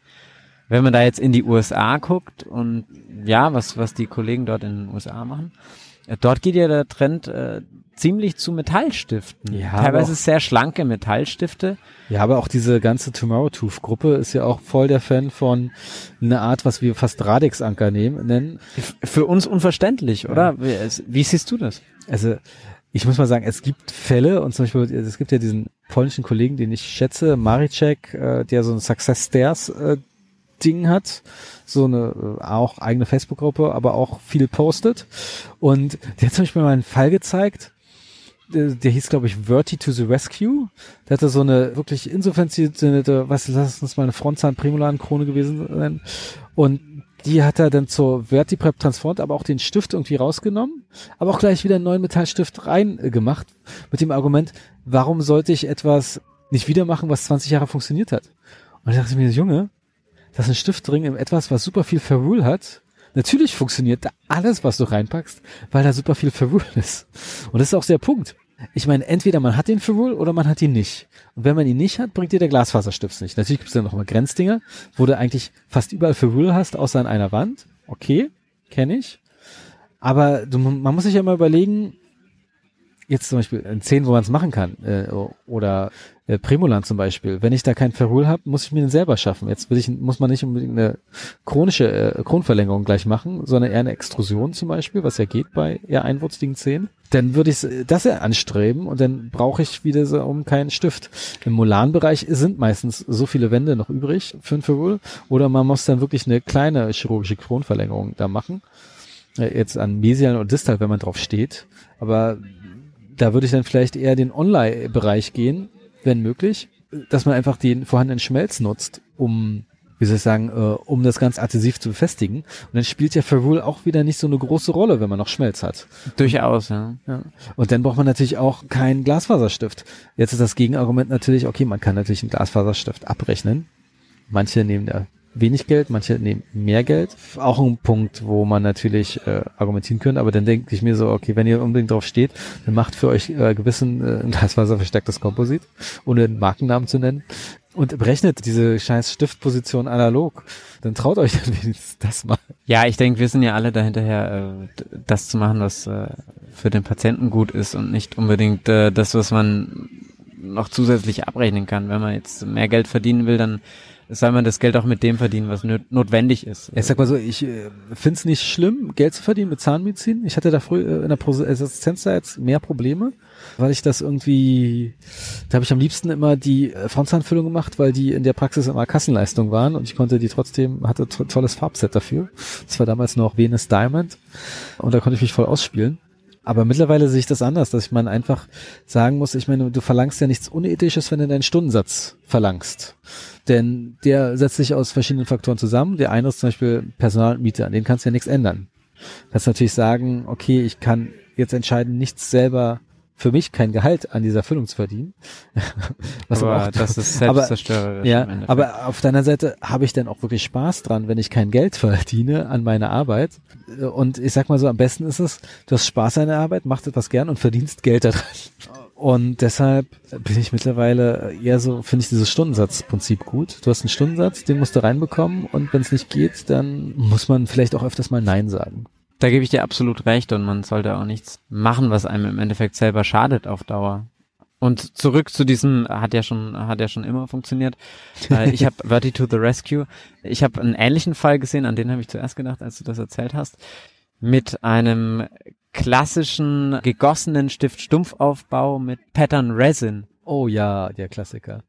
S2: Wenn man da jetzt in die USA guckt und ja, was, was die Kollegen dort in den USA machen, dort geht ja der Trend äh, ziemlich zu Metallstiften. Ja, Teilweise sehr schlanke Metallstifte.
S1: Ja, aber auch diese ganze Tomorrow Tooth Gruppe ist ja auch voll der Fan von einer Art, was wir fast Radix-Anker nennen.
S2: Für uns unverständlich, oder? Ja. Wie, wie siehst du das?
S1: Also, ich muss mal sagen, es gibt Fälle und zum Beispiel, es gibt ja diesen polnischen Kollegen, den ich schätze, Maricek, äh, der so ein Success Stairs äh, Ding hat, so eine äh, auch eigene Facebook-Gruppe, aber auch viel postet. Und der hat zum Beispiel mal einen Fall gezeigt, der, der hieß, glaube ich, Verti to the Rescue. Der hatte so eine wirklich insuffiziente, was lass uns mal eine Frontzahn-Prämolan-Krone gewesen sein. Und die hat er dann zur Vertiprep transformt, aber auch den Stift irgendwie rausgenommen, aber auch gleich wieder einen neuen Metallstift reingemacht, mit dem Argument, warum sollte ich etwas nicht wieder machen, was 20 Jahre funktioniert hat? Und ich dachte mir, Junge, das ist ein Stift drin in etwas, was super viel Ferrule hat. Natürlich funktioniert da alles, was du reinpackst, weil da super viel Ferrule ist. Und das ist auch der Punkt. Ich meine, entweder man hat den Ferrule oder man hat ihn nicht. Und wenn man ihn nicht hat, bringt dir der Glasfaserstift nicht. Natürlich gibt es dann noch mal Grenzdinger, wo du eigentlich fast überall Ferrule hast, außer an einer Wand. Okay, kenne ich. Aber du, man muss sich ja mal überlegen, jetzt zum Beispiel in 10, wo man es machen kann, äh, oder äh, Premolan zum Beispiel. Wenn ich da kein Ferrol habe, muss ich mir den selber schaffen. Jetzt will ich, muss man nicht unbedingt eine chronische äh, Kronverlängerung gleich machen, sondern eher eine Extrusion zum Beispiel, was ja geht bei eher einwurzigen Zähnen. Dann würde ich das ja anstreben und dann brauche ich wieder so um keinen Stift. Im Molanbereich sind meistens so viele Wände noch übrig für ein Ferrol oder man muss dann wirklich eine kleine chirurgische Kronverlängerung da machen. Äh, jetzt an Mesial und Distal, wenn man drauf steht. Aber da würde ich dann vielleicht eher den Online-Bereich gehen, wenn möglich, dass man einfach den vorhandenen Schmelz nutzt, um wie soll ich sagen, äh, um das ganz adhesiv zu befestigen. Und dann spielt ja Ferrule auch wieder nicht so eine große Rolle, wenn man noch Schmelz hat.
S2: Durchaus, ja.
S1: ja. Und dann braucht man natürlich auch keinen Glasfaserstift. Jetzt ist das Gegenargument natürlich, okay, man kann natürlich einen Glasfaserstift abrechnen. Manche nehmen da wenig Geld, manche nehmen mehr Geld. Auch ein Punkt, wo man natürlich äh, argumentieren könnte, aber dann denke ich mir so, okay, wenn ihr unbedingt drauf steht, dann macht für euch äh, gewissen äh, Glasfaser-verstärktes Komposit, ohne einen Markennamen zu nennen. Und berechnet diese scheiß Stiftposition analog. Dann traut euch dann wenigstens das mal.
S2: Ja, ich denke, wir sind ja alle dahinterher, äh, das zu machen, was äh, für den Patienten gut ist und nicht unbedingt äh, das, was man noch zusätzlich abrechnen kann. Wenn man jetzt mehr Geld verdienen will, dann soll man das Geld auch mit dem verdienen, was notwendig ist.
S1: Ich sag mal so, ich äh, finde es nicht schlimm, Geld zu verdienen mit Zahnmedizin. Ich hatte da früher äh, in der Assistenz da jetzt mehr Probleme, weil ich das irgendwie, da habe ich am liebsten immer die äh, Frontzahnfüllung gemacht, weil die in der Praxis immer Kassenleistung waren und ich konnte die trotzdem, hatte to tolles Farbset dafür. Das war damals noch Venus Diamond und da konnte ich mich voll ausspielen. Aber mittlerweile sehe ich das anders, dass ich man einfach sagen muss, ich meine, du verlangst ja nichts Unethisches, wenn du deinen Stundensatz verlangst. Denn der setzt sich aus verschiedenen Faktoren zusammen. Der eine ist zum Beispiel Personal an den kannst du ja nichts ändern. Kannst natürlich sagen, okay, ich kann jetzt entscheiden, nichts selber für mich kein Gehalt an dieser Füllung zu verdienen.
S2: Was aber auch, das ist selbstzerstörerisch.
S1: Ja, aber auf deiner Seite habe ich dann auch wirklich Spaß dran, wenn ich kein Geld verdiene an meiner Arbeit. Und ich sag mal so, am besten ist es, du hast Spaß an der Arbeit, machst etwas gern und verdienst Geld daran. Und deshalb bin ich mittlerweile eher so, finde ich dieses Stundensatzprinzip gut. Du hast einen Stundensatz, den musst du reinbekommen und wenn es nicht geht, dann muss man vielleicht auch öfters mal Nein sagen.
S2: Da gebe ich dir absolut recht und man sollte auch nichts machen, was einem im Endeffekt selber schadet auf Dauer. Und zurück zu diesem, hat ja schon, hat ja schon immer funktioniert. Äh, ich habe Verti to the Rescue. Ich habe einen ähnlichen Fall gesehen, an den habe ich zuerst gedacht, als du das erzählt hast. Mit einem klassischen gegossenen Stift-Stumpfaufbau mit Pattern Resin.
S1: Oh ja, der Klassiker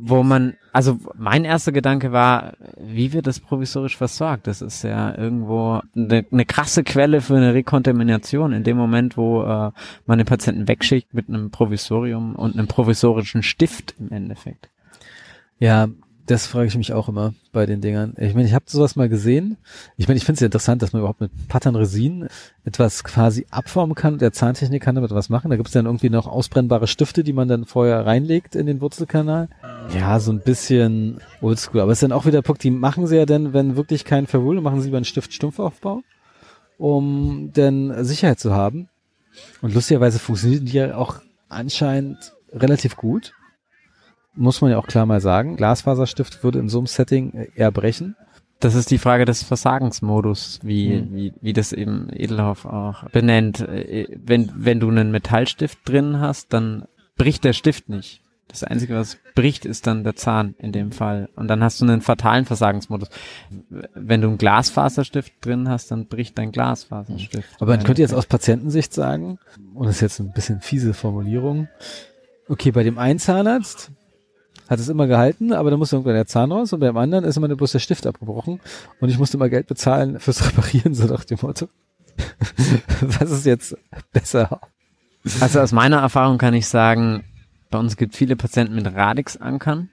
S2: wo man, also mein erster Gedanke war, wie wird das provisorisch versorgt? Das ist ja irgendwo eine, eine krasse Quelle für eine Rekontamination in dem Moment, wo äh, man den Patienten wegschickt mit einem Provisorium und einem provisorischen Stift im Endeffekt.
S1: Ja, das frage ich mich auch immer bei den Dingern. Ich meine, ich habe sowas mal gesehen. Ich meine, ich finde es ja interessant, dass man überhaupt mit Pattern Resin etwas quasi abformen kann. Der Zahntechnik kann damit was machen. Da gibt es dann irgendwie noch ausbrennbare Stifte, die man dann vorher reinlegt in den Wurzelkanal. Ja, so ein bisschen oldschool. Aber es ist dann auch wieder Punkt, die machen sie ja dann, wenn wirklich kein Verwohl, machen sie über einen Stift-Stumpfaufbau, um dann Sicherheit zu haben. Und lustigerweise funktionieren die ja auch anscheinend relativ gut muss man ja auch klar mal sagen. Glasfaserstift würde in so einem Setting eher brechen.
S2: Das ist die Frage des Versagensmodus, wie, mhm. wie, wie das eben Edelhoff auch benennt. Wenn, wenn du einen Metallstift drin hast, dann bricht der Stift nicht. Das Einzige, was bricht, ist dann der Zahn in dem Fall. Und dann hast du einen fatalen Versagensmodus. Wenn du einen Glasfaserstift drin hast, dann bricht dein Glasfaserstift.
S1: Aber man könnte jetzt aus Patientensicht sagen, und das ist jetzt ein bisschen fiese Formulierung, okay, bei dem einen Zahnarzt hat es immer gehalten, aber dann musste irgendwann der Zahn raus und beim anderen ist immer bloß der Stift abgebrochen und ich musste immer Geld bezahlen fürs Reparieren, so nach dem Motto. Was ist jetzt besser?
S2: Also aus meiner Erfahrung kann ich sagen, bei uns gibt viele Patienten mit Radix-Ankern,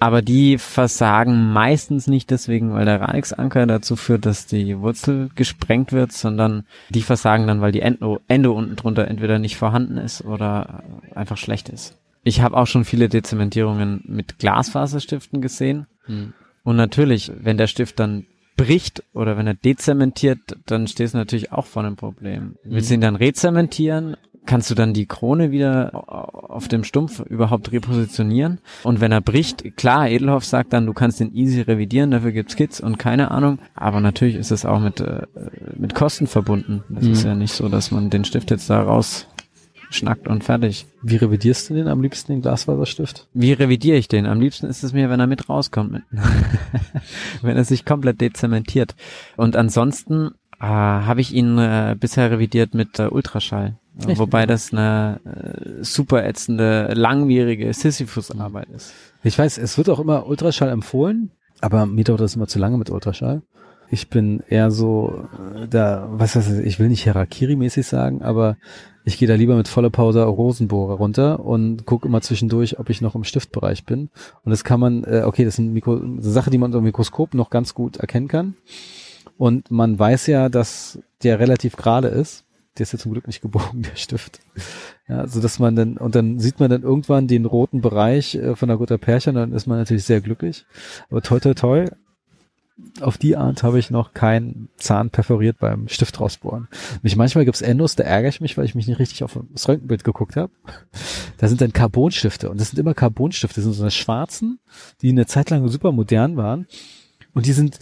S2: aber die versagen meistens nicht deswegen, weil der Radix-Anker dazu führt, dass die Wurzel gesprengt wird, sondern die versagen dann, weil die Endo, Endo unten drunter entweder nicht vorhanden ist oder einfach schlecht ist. Ich habe auch schon viele Dezementierungen mit Glasfaserstiften gesehen. Hm. Und natürlich, wenn der Stift dann bricht oder wenn er dezementiert, dann stehst du natürlich auch vor einem Problem. Willst du ihn dann rezementieren? Kannst du dann die Krone wieder auf dem Stumpf überhaupt repositionieren? Und wenn er bricht, klar, Edelhoff sagt dann, du kannst den easy revidieren, dafür gibt's Kits und keine Ahnung. Aber natürlich ist es auch mit, äh, mit Kosten verbunden. Das mhm. ist ja nicht so, dass man den Stift jetzt da raus schnackt und fertig.
S1: Wie revidierst du den am liebsten, den Glasfaserstift?
S2: Wie revidiere ich den? Am liebsten ist es mir, wenn er mit rauskommt, wenn er sich komplett dezementiert. Und ansonsten äh, habe ich ihn äh, bisher revidiert mit äh, Ultraschall. Echt? Wobei das eine äh, super ätzende, langwierige Sisyphus-Arbeit ist.
S1: Ich weiß, es wird auch immer Ultraschall empfohlen, aber mir dauert das immer zu lange mit Ultraschall. Ich bin eher so, äh, da, was heißt ich will nicht Harakiri-mäßig sagen, aber ich gehe da lieber mit voller Pause Rosenbohrer runter und gucke immer zwischendurch, ob ich noch im Stiftbereich bin. Und das kann man, äh, okay, das ist eine, Mikro Sache, die man unter dem Mikroskop noch ganz gut erkennen kann. Und man weiß ja, dass der relativ gerade ist. Der ist ja zum Glück nicht gebogen, der Stift. Ja, so dass man dann, und dann sieht man dann irgendwann den roten Bereich äh, von der Gutter Pärchen, dann ist man natürlich sehr glücklich. Aber toi toi toi, auf die Art habe ich noch keinen Zahn perforiert beim Stift rausbohren. Mich manchmal gibt's Endos, da ärgere ich mich, weil ich mich nicht richtig auf das Röntgenbild geguckt habe. Da sind dann Carbonstifte und das sind immer Carbonstifte, das sind so eine schwarzen, die eine Zeit lang super modern waren und die sind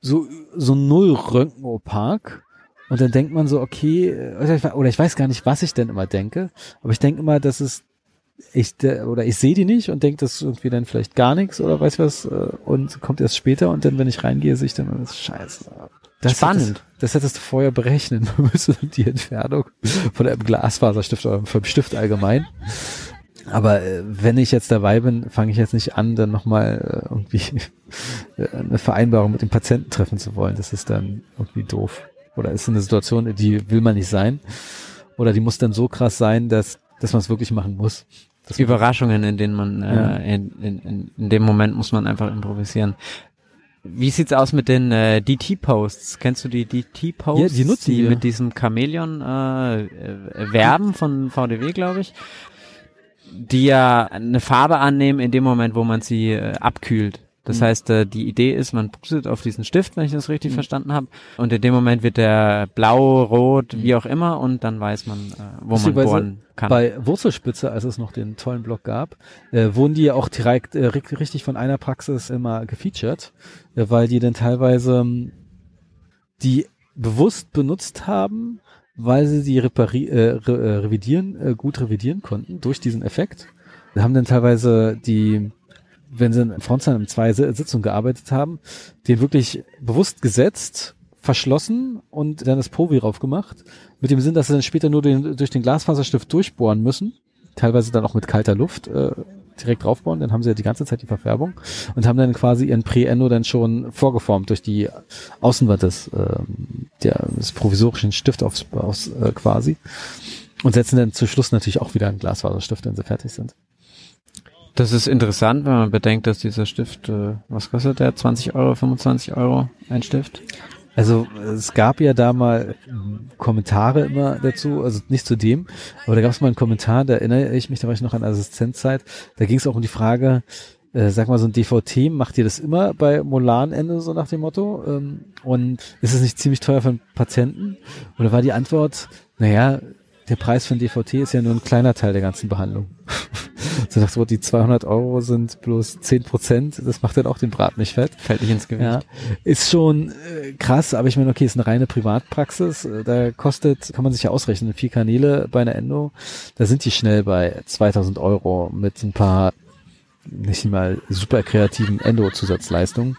S1: so so null Röntgenopak und dann denkt man so, okay, oder ich weiß gar nicht, was ich denn immer denke, aber ich denke immer, dass es ich oder ich sehe die nicht und denke, das ist irgendwie dann vielleicht gar nichts oder weiß was äh, und kommt erst später und dann, wenn ich reingehe, sehe ich dann, das ist scheiße.
S2: Das Spannend.
S1: Hättest, das hättest du vorher berechnen müssen, die Entfernung von einem Glasfaserstift oder vom Stift allgemein. Aber äh, wenn ich jetzt dabei bin, fange ich jetzt nicht an, dann nochmal äh, irgendwie äh, eine Vereinbarung mit dem Patienten treffen zu wollen. Das ist dann irgendwie doof. Oder ist eine Situation, die will man nicht sein. Oder die muss dann so krass sein, dass dass man es wirklich machen muss.
S2: Das Überraschungen, in denen man, äh, ja. in, in, in, in dem Moment muss man einfach improvisieren. Wie sieht's aus mit den äh, DT-Posts? Kennst du die DT-Posts?
S1: Ja, die nutzen
S2: die
S1: wir.
S2: mit diesem Chamäleon äh, äh, werben von VDW, glaube ich, die ja eine Farbe annehmen in dem Moment, wo man sie äh, abkühlt. Das
S1: Mhm.
S2: heißt, äh, die Idee ist, man pustet auf diesen Stift, wenn ich das richtig
S1: Mhm.
S2: verstanden habe, und in dem Moment wird der blau, rot, wie auch immer, und dann weiß man, äh, wo man bohren kann.
S1: Bei Wurzelspitze, als es noch den tollen Blog gab, äh, wurden die ja auch direkt äh, ri- richtig von einer Praxis immer gefeatured, äh, weil die dann teilweise ähm, die bewusst benutzt haben, weil sie die repari äh, re äh, revidieren, äh, gut revidieren konnten durch diesen Effekt. Wir haben dann teilweise die, wenn sie in Frontsein in zwei Si- Sitzungen gearbeitet haben, den wirklich bewusst gesetzt, verschlossen und dann das Provi drauf gemacht, mit dem Sinn, dass sie dann später nur den, durch den Glasfaserstift durchbohren müssen, teilweise dann auch mit kalter Luft äh, direkt draufbohren, dann haben sie ja die ganze Zeit die Verfärbung und haben dann quasi ihren Pre-Endo dann schon vorgeformt durch die Außenwand des, ähm, der, des provisorischen Stift aufs, aufs äh, quasi und setzen dann zu Schluss natürlich auch wieder einen Glasfaserstift, wenn sie fertig sind.
S2: Das ist interessant, wenn man bedenkt, dass dieser Stift, äh, was kostet der? 20 Euro, 25 Euro ein Stift?
S1: Also es gab ja da mal Kommentare immer dazu, also nicht zu dem, aber da gab es mal einen Kommentar, da erinnere ich mich, da war ich noch an Assistenzzeit, da ging es auch um die Frage, äh, sag mal so ein DVT, macht ihr das immer bei Molanende, so nach dem Motto? Ähm, und ist es nicht ziemlich teuer für einen Patienten? Und da war die Antwort, naja, der Preis ein DVT ist ja nur ein kleiner Teil der ganzen Behandlung. so dachte ich, die 200 Euro sind bloß 10 Prozent, das macht dann auch den Brat nicht fett.
S2: Fällt nicht ins Gewicht.
S1: Ja, ist schon äh, krass, aber ich meine, okay, ist eine reine Privatpraxis. Äh, Da kostet, kann man sich ja ausrechnen, vier Kanäle bei einer Endo, da sind die schnell bei 2000 Euro mit ein paar nicht mal super kreativen Endo-Zusatzleistungen.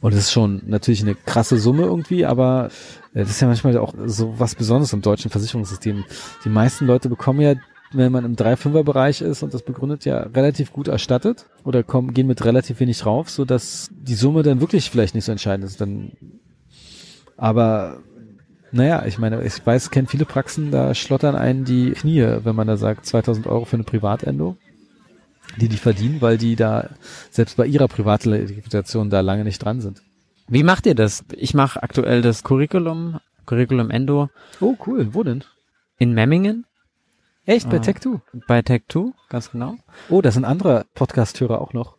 S1: Und das ist schon natürlich eine krasse Summe irgendwie, aber äh, das ist ja manchmal auch so was Besonderes im deutschen Versicherungssystem. Die meisten Leute bekommen ja, wenn man im 3-5er-Bereich ist und das begründet ja relativ gut erstattet oder kommen, gehen mit relativ wenig drauf, so dass die Summe dann wirklich vielleicht nicht so entscheidend ist. Dann, aber naja, ich meine, ich weiß, kenne viele Praxen, da schlottern einen die Knie, wenn man da sagt 2000 Euro für eine Privatendo die die verdienen, weil die da selbst bei ihrer Privatlegitimation da lange nicht dran sind.
S2: Wie macht ihr das? Ich mache aktuell das Curriculum, Curriculum Endo
S1: Oh, cool. Wo denn?
S2: in Memmingen
S1: Echt? Bei
S2: Ah.
S1: Tech2?
S2: bei Tech2, ganz genau.
S1: Oh, das sind andere Podcast-Hörer auch noch.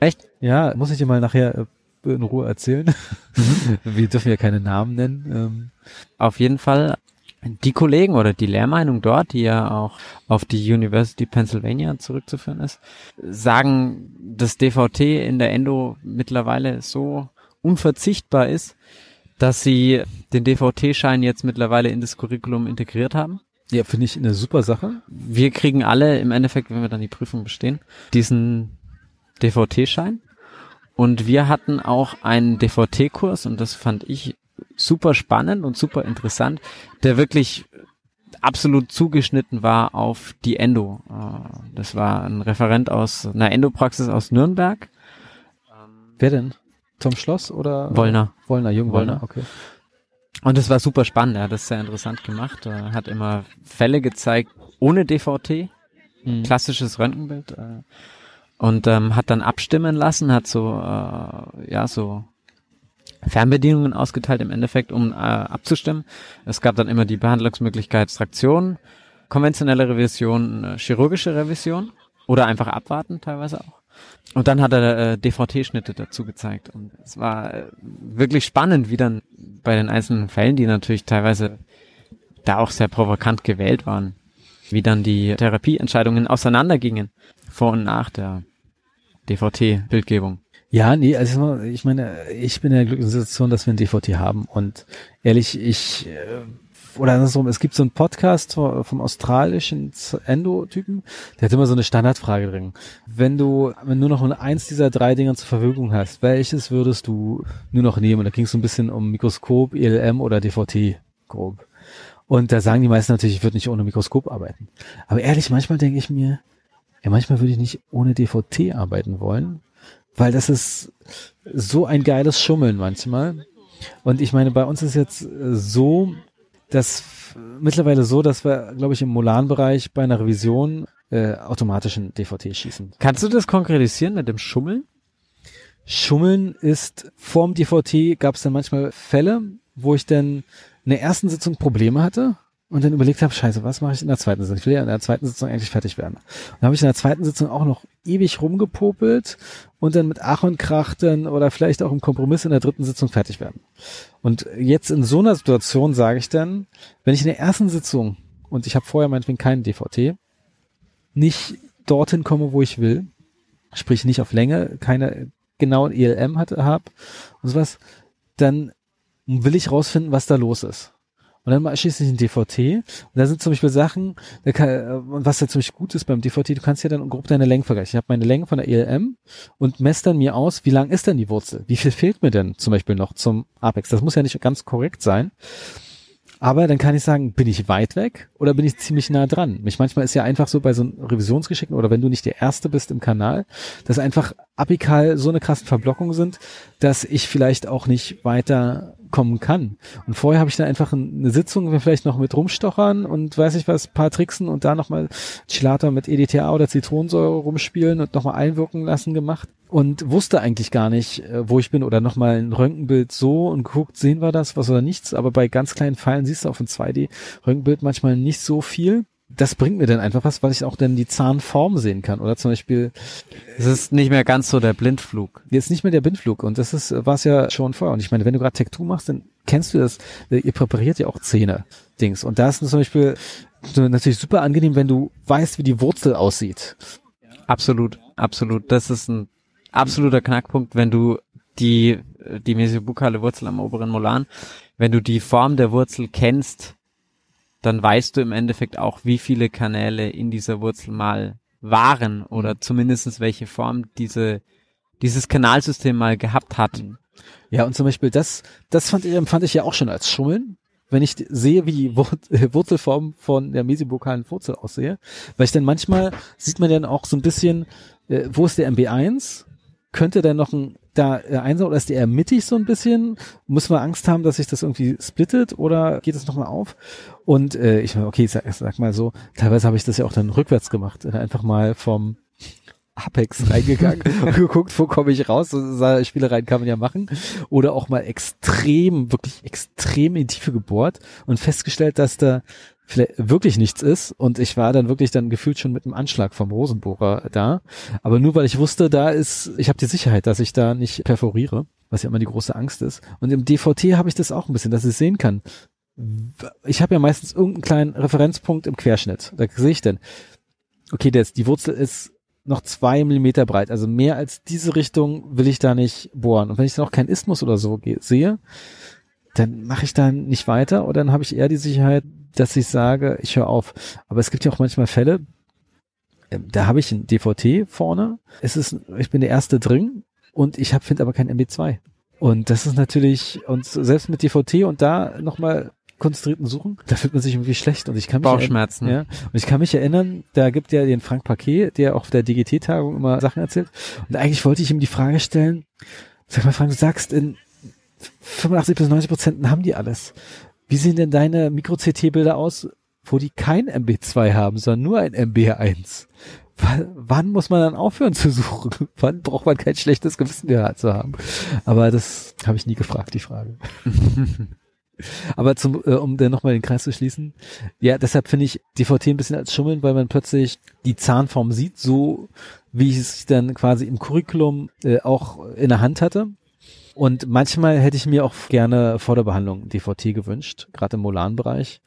S2: Echt?
S1: Ja, muss ich dir mal nachher äh, in Ruhe erzählen. Wir dürfen ja keine Namen nennen. Ähm,
S2: Auf jeden Fall die Kollegen oder die Lehrmeinung dort, die ja auch auf die University Pennsylvania zurückzuführen ist, sagen, dass DVT in der Endo mittlerweile so unverzichtbar ist, dass sie den DVT-Schein jetzt mittlerweile in das Curriculum integriert haben.
S1: ja, finde ich eine super Sache.
S2: Wir kriegen alle im Endeffekt, wenn wir dann die Prüfung bestehen, diesen DVT-Schein. Und wir hatten auch einen DVT-Kurs und das fand ich super spannend und super interessant, der wirklich absolut zugeschnitten war auf die Endo. Äh, Das war ein Referent aus einer Endopraxis aus Nürnberg.
S1: Wer denn? Tom Schloss oder?
S2: Wollner.
S1: Wollner, Jung Wollner,
S2: Wollner.
S1: okay.
S2: Und das war super spannend, er hat das sehr interessant gemacht. Er hat immer Fälle gezeigt ohne DVT,
S1: Mhm.
S2: klassisches Röntgenbild. Äh, und ähm, hat dann abstimmen lassen, hat so, äh, ja, so Fernbedienungen ausgeteilt im Endeffekt, um äh, abzustimmen. Es gab dann immer die Behandlungsmöglichkeit Traktion, konventionelle Revision, äh, chirurgische Revision oder einfach abwarten teilweise auch. Und dann hat er äh, DVT-Schnitte dazu gezeigt. Und es war äh, wirklich spannend, wie dann bei den einzelnen Fällen, die natürlich teilweise da auch sehr provokant gewählt waren, wie dann die Therapieentscheidungen auseinandergingen, vor und nach der DVT-Bildgebung.
S1: Ja, nee, also ich meine, ich bin in der glücklichen Situation, dass wir ein DVT haben und ehrlich, ich äh, oder andersrum, es gibt so einen Podcast vom australischen Endo-Typen, der hat immer so eine Standardfrage drin. Wenn du wenn du noch nur eins dieser drei Dinger zur Verfügung hast, welches würdest du nur noch nehmen? Und da ging es so ein bisschen um Mikroskop, ELM oder DVT grob. Und da sagen die meisten natürlich, ich würde nicht ohne Mikroskop arbeiten. Aber ehrlich, manchmal denke ich mir, ja, manchmal würde ich nicht ohne DVT arbeiten wollen, weil das ist so ein geiles Schummeln manchmal. Und ich meine, bei uns ist jetzt äh, so, dass mittlerweile so, dass wir, glaube ich, im Molan-Bereich bei einer Revision äh, automatischen DVT schießen.
S2: Kannst du das konkretisieren mit dem Schummeln?
S1: Schummeln ist vorm DVT gab es dann manchmal Fälle, wo ich dann in der ersten Sitzung Probleme hatte und dann überlegt habe, scheiße, was mache ich in der zweiten Sitzung? Ich will ja in der zweiten Sitzung eigentlich fertig werden. Und dann habe ich in der zweiten Sitzung auch noch ewig rumgepopelt und dann mit Ach und Krach dann oder vielleicht auch im Kompromiss in der dritten Sitzung fertig werden. Und jetzt in so einer Situation sage ich dann, wenn ich in der ersten Sitzung und ich habe vorher meinetwegen keinen DVT, nicht dorthin komme, wo ich will, sprich nicht auf Länge, keine genauen ELM hatte, hab und sowas, dann will ich rausfinden, was da los ist. Und dann schließe ich ein DVT. Und da sind zum Beispiel Sachen, kann, äh, was ja ziemlich gut ist beim DVT, du kannst ja dann grob deine Längen vergleichen. Ich habe meine Länge von der ELM und messe dann mir aus, wie lang ist denn die Wurzel? Wie viel fehlt mir denn zum Beispiel noch zum Apex? Das muss ja nicht ganz korrekt sein. Aber dann kann ich sagen, bin ich weit weg oder bin ich ziemlich nah dran? Mich manchmal ist ja einfach so bei so einem Revisionsgeschicken oder wenn du nicht der Erste bist im Kanal, dass einfach apikal so eine krassen Verblockung sind, dass ich vielleicht auch nicht weiter kommen kann. Und vorher habe ich dann einfach eine Sitzung, vielleicht noch mit rumstochern und weiß ich was, paar Tricksen und da nochmal Chilata mit EDTA oder Zitronensäure rumspielen und nochmal einwirken lassen gemacht und wusste eigentlich gar nicht, äh, wo ich bin oder nochmal ein Röntgenbild so und geguckt, sehen wir das, was oder nichts. Aber bei ganz kleinen Pfeilen siehst du auf dem 2D-Röntgenbild manchmal nicht so viel das bringt mir dann einfach was, weil ich auch dann die Zahnform sehen kann. Oder zum Beispiel.
S2: Es ist nicht mehr ganz so der Blindflug.
S1: Jetzt nicht mehr der Blindflug. Und das ist, war es ja schon vorher. Und ich meine, wenn du gerade Tektur machst, dann kennst du das. Ihr präpariert ja auch Zähne. Dings. Und da ist zum Beispiel natürlich super angenehm, wenn du weißt, wie die Wurzel aussieht.
S2: Absolut, absolut. Das ist ein absoluter Knackpunkt, wenn du die, die mesiobukale Wurzel am oberen Molan, wenn du die Form der Wurzel kennst, dann weißt du im Endeffekt auch, wie viele Kanäle in dieser Wurzel mal waren oder mhm. zumindestens welche Form diese, dieses Kanalsystem mal gehabt hat. Mhm.
S1: Ja, und zum Beispiel das, das fand ich, empfand ich ja auch schon als Schummeln, wenn ich sehe, wie die Wurzelform von der mesibokalen Wurzel aussehe. Weil ich dann manchmal sieht man dann auch so ein bisschen, äh, wo ist der MB1? Könnte da noch ein da äh, einsam oder ist der mittig so ein bisschen? Muss man Angst haben, dass sich das irgendwie splittet oder geht es nochmal auf? Und äh, ich okay, sag, sag mal so, teilweise habe ich das ja auch dann rückwärts gemacht. Einfach mal vom Apex reingegangen geguckt, wo komme ich raus. Spielereien kann man ja machen. Oder auch mal extrem, wirklich extrem in die Tiefe gebohrt und festgestellt, dass da vielleicht wirklich nichts ist. Und ich war dann wirklich dann gefühlt schon mit einem Anschlag vom Rosenbohrer da. Aber nur weil ich wusste, da ist, ich habe die Sicherheit, dass ich da nicht perforiere, was ja immer die große Angst ist. Und im DVT habe ich das auch ein bisschen, dass ich sehen kann. Ich habe ja meistens irgendeinen kleinen Referenzpunkt im Querschnitt. Da sehe ich dann, okay, das, die Wurzel ist noch zwei Millimeter breit. Also mehr als diese Richtung will ich da nicht bohren. Und wenn ich dann auch keinen Isthmus oder so sehe, dann mache ich da nicht weiter oder dann habe ich eher die Sicherheit, dass ich sage, ich höre auf. Aber es gibt ja auch manchmal Fälle, ähm, da habe ich ein DVT vorne, es ist, ich bin der erste drin und ich finde aber kein MB2. Und das ist natürlich, und selbst mit DVT und da nochmal konzentrierten Suchen, da fühlt man sich irgendwie schlecht und ich kann mich
S2: Bauchschmerzen.
S1: Ja, und ich kann mich erinnern, da gibt ja den Frank Paquet, der auf der DGT-Tagung immer Sachen erzählt und eigentlich wollte ich ihm die Frage stellen, sag mal Frank, du sagst in 85 bis 90 Prozent haben die alles. Wie sehen denn deine Mikro-CT-Bilder aus, wo die kein MB2 haben, sondern nur ein MB1? W wann muss man dann aufhören zu suchen? Wann braucht man kein schlechtes Gewissen mehr zu haben? Aber das habe ich nie gefragt, die Frage. Aber zum, äh, um dann nochmal den Kreis zu schließen, ja, deshalb finde ich DVT ein bisschen als Schummeln, weil man plötzlich die Zahnform sieht, so wie ich es dann quasi im Curriculum äh, auch in der Hand hatte. Und manchmal hätte ich mir auch gerne vor der Behandlung DVT gewünscht, gerade im Molan-Bereich,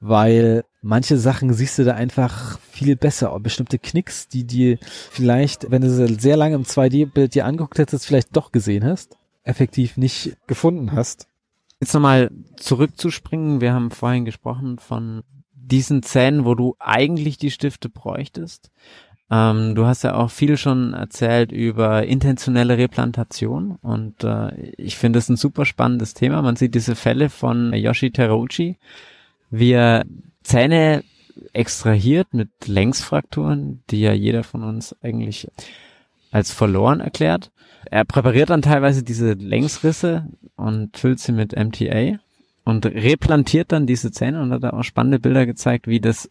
S1: weil manche Sachen siehst du da einfach viel besser. Bestimmte Knicks, die dir vielleicht, wenn du sie sehr lange im 2D-Bild dir angeguckt hättest, vielleicht doch gesehen hast, effektiv nicht gefunden hast.
S2: Jetzt nochmal zurückzuspringen. Wir haben vorhin gesprochen von diesen Zähnen, wo du eigentlich die Stifte bräuchtest. Ähm, du hast ja auch viel schon erzählt über intentionelle Replantation und äh, ich finde es ein super spannendes Thema. Man sieht diese Fälle von Yoshi Terauchi, wie er Zähne extrahiert mit Längsfrakturen, die ja jeder von uns eigentlich als verloren erklärt. Er präpariert dann teilweise diese Längsrisse und füllt sie mit MTA und replantiert dann diese Zähne und hat da auch spannende Bilder gezeigt, wie das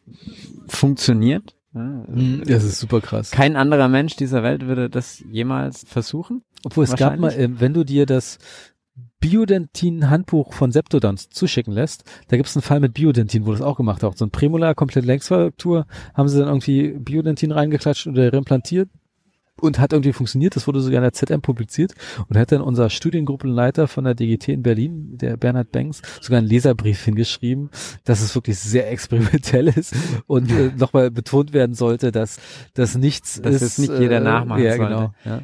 S2: funktioniert
S1: das ist super krass.
S2: Kein anderer Mensch dieser Welt würde das jemals versuchen.
S1: Obwohl es gab mal, äh, wenn du dir das Biodentin-Handbuch von Septodons zuschicken lässt, da gibt es einen Fall mit Biodentin, wo das auch gemacht hat. So ein Prämolar, komplett Längsfraktur, haben sie dann irgendwie Biodentin reingeklatscht oder reimplantiert und hat irgendwie funktioniert. Das wurde sogar in der ZM publiziert und hat dann unser Studiengruppenleiter von der DGT in Berlin, der Bernhard Banks, sogar einen Leserbrief hingeschrieben, dass es wirklich sehr experimentell ist und äh, nochmal betont werden sollte, dass das nichts
S2: dass
S1: ist.
S2: Das nicht jeder
S1: äh,
S2: nachmachen
S1: ja,
S2: sollte.
S1: Genau, ja.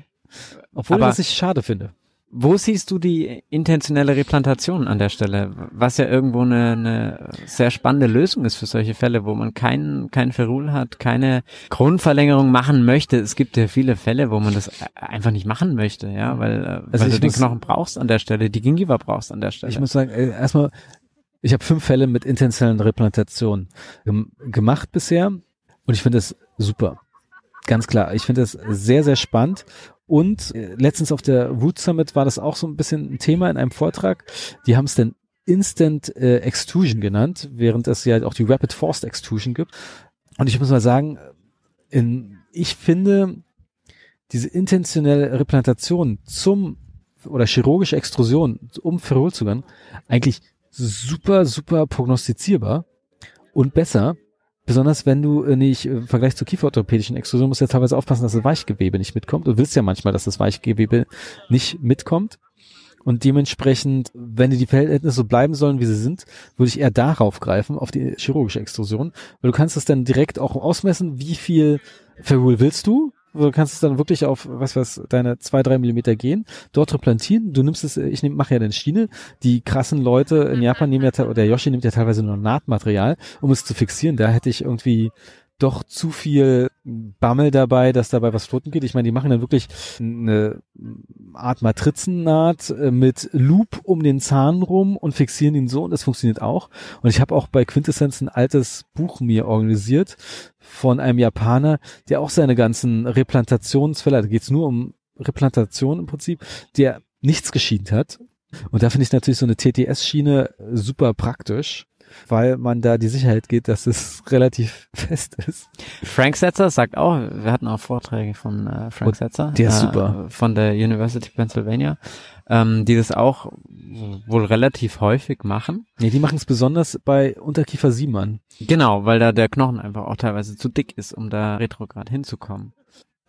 S1: Obwohl
S2: Aber-
S1: was ich schade finde.
S2: Wo siehst du die intentionelle Replantation an der Stelle? Was ja irgendwo eine, eine sehr spannende Lösung ist für solche Fälle, wo man keinen kein Ferul hat, keine Grundverlängerung machen möchte. Es gibt ja viele Fälle, wo man das einfach nicht machen möchte, ja, weil, äh,
S1: Also
S2: weil du den
S1: muss-
S2: Knochen brauchst an der Stelle, die Gingiva brauchst an der Stelle.
S1: Ich muss sagen, äh, erstmal, ich habe fünf Fälle mit intentionellen Replantationen gem gemacht bisher und ich finde das super. Ganz klar. Ich finde das sehr, sehr spannend. Und äh, letztens auf der Root Summit war das auch so ein bisschen ein Thema in einem Vortrag. Die haben es denn Instant äh, Extrusion genannt, während es ja auch die Rapid Forced Extrusion gibt. Und ich muss mal sagen, in, ich finde diese intentionelle Replantation zum oder chirurgische Extrusion um Ferrolzugang eigentlich super, super prognostizierbar und besser. Besonders wenn du äh, nicht äh, im Vergleich zur kieferorthopädischen Extrusion musst du ja teilweise aufpassen, dass das Weichgewebe nicht mitkommt. Du willst ja manchmal, dass das Weichgewebe nicht mitkommt. Und dementsprechend, wenn die Verhältnisse so bleiben sollen, wie sie sind, würde ich eher darauf greifen, auf die chirurgische Extrusion. Weil du kannst es dann direkt auch ausmessen, wie viel Ferrol willst du. Du kannst es dann wirklich auf, was was, deine zwei, drei Millimeter gehen, dort replantieren. Du nimmst es, äh, ich nehm, mache ja den Schiene. Die krassen Leute in Japan nehmen ja, oder Yoshi nimmt ja teilweise nur Nahtmaterial, um es zu fixieren. Da hätte ich irgendwie doch zu viel Bammel dabei, dass dabei was flöten geht. Ich meine, die machen dann wirklich eine Art Matrizennaht äh, mit Loop um den Zahn rum und fixieren ihn so und das funktioniert auch. Und ich habe auch bei Quintessenz ein altes Buch mir organisiert von einem Japaner, der auch seine ganzen Replantationsfälle, da geht's nur um Replantation im Prinzip, der nichts geschient hat. Und da finde ich natürlich so eine TTS-Schiene super praktisch, weil man da die Sicherheit geht, dass es relativ fest ist.
S2: Frank Setzer sagt auch, wir hatten auch Vorträge von äh, Frank
S1: Und
S2: Setzer.
S1: der ist
S2: äh,
S1: super.
S2: Von der University of Pennsylvania, ähm, die das auch wohl relativ häufig machen.
S1: Nee, die machen es besonders bei Unterkiefer Siemann.
S2: Genau, weil da der Knochen einfach auch teilweise zu dick ist, um da retrograd hinzukommen.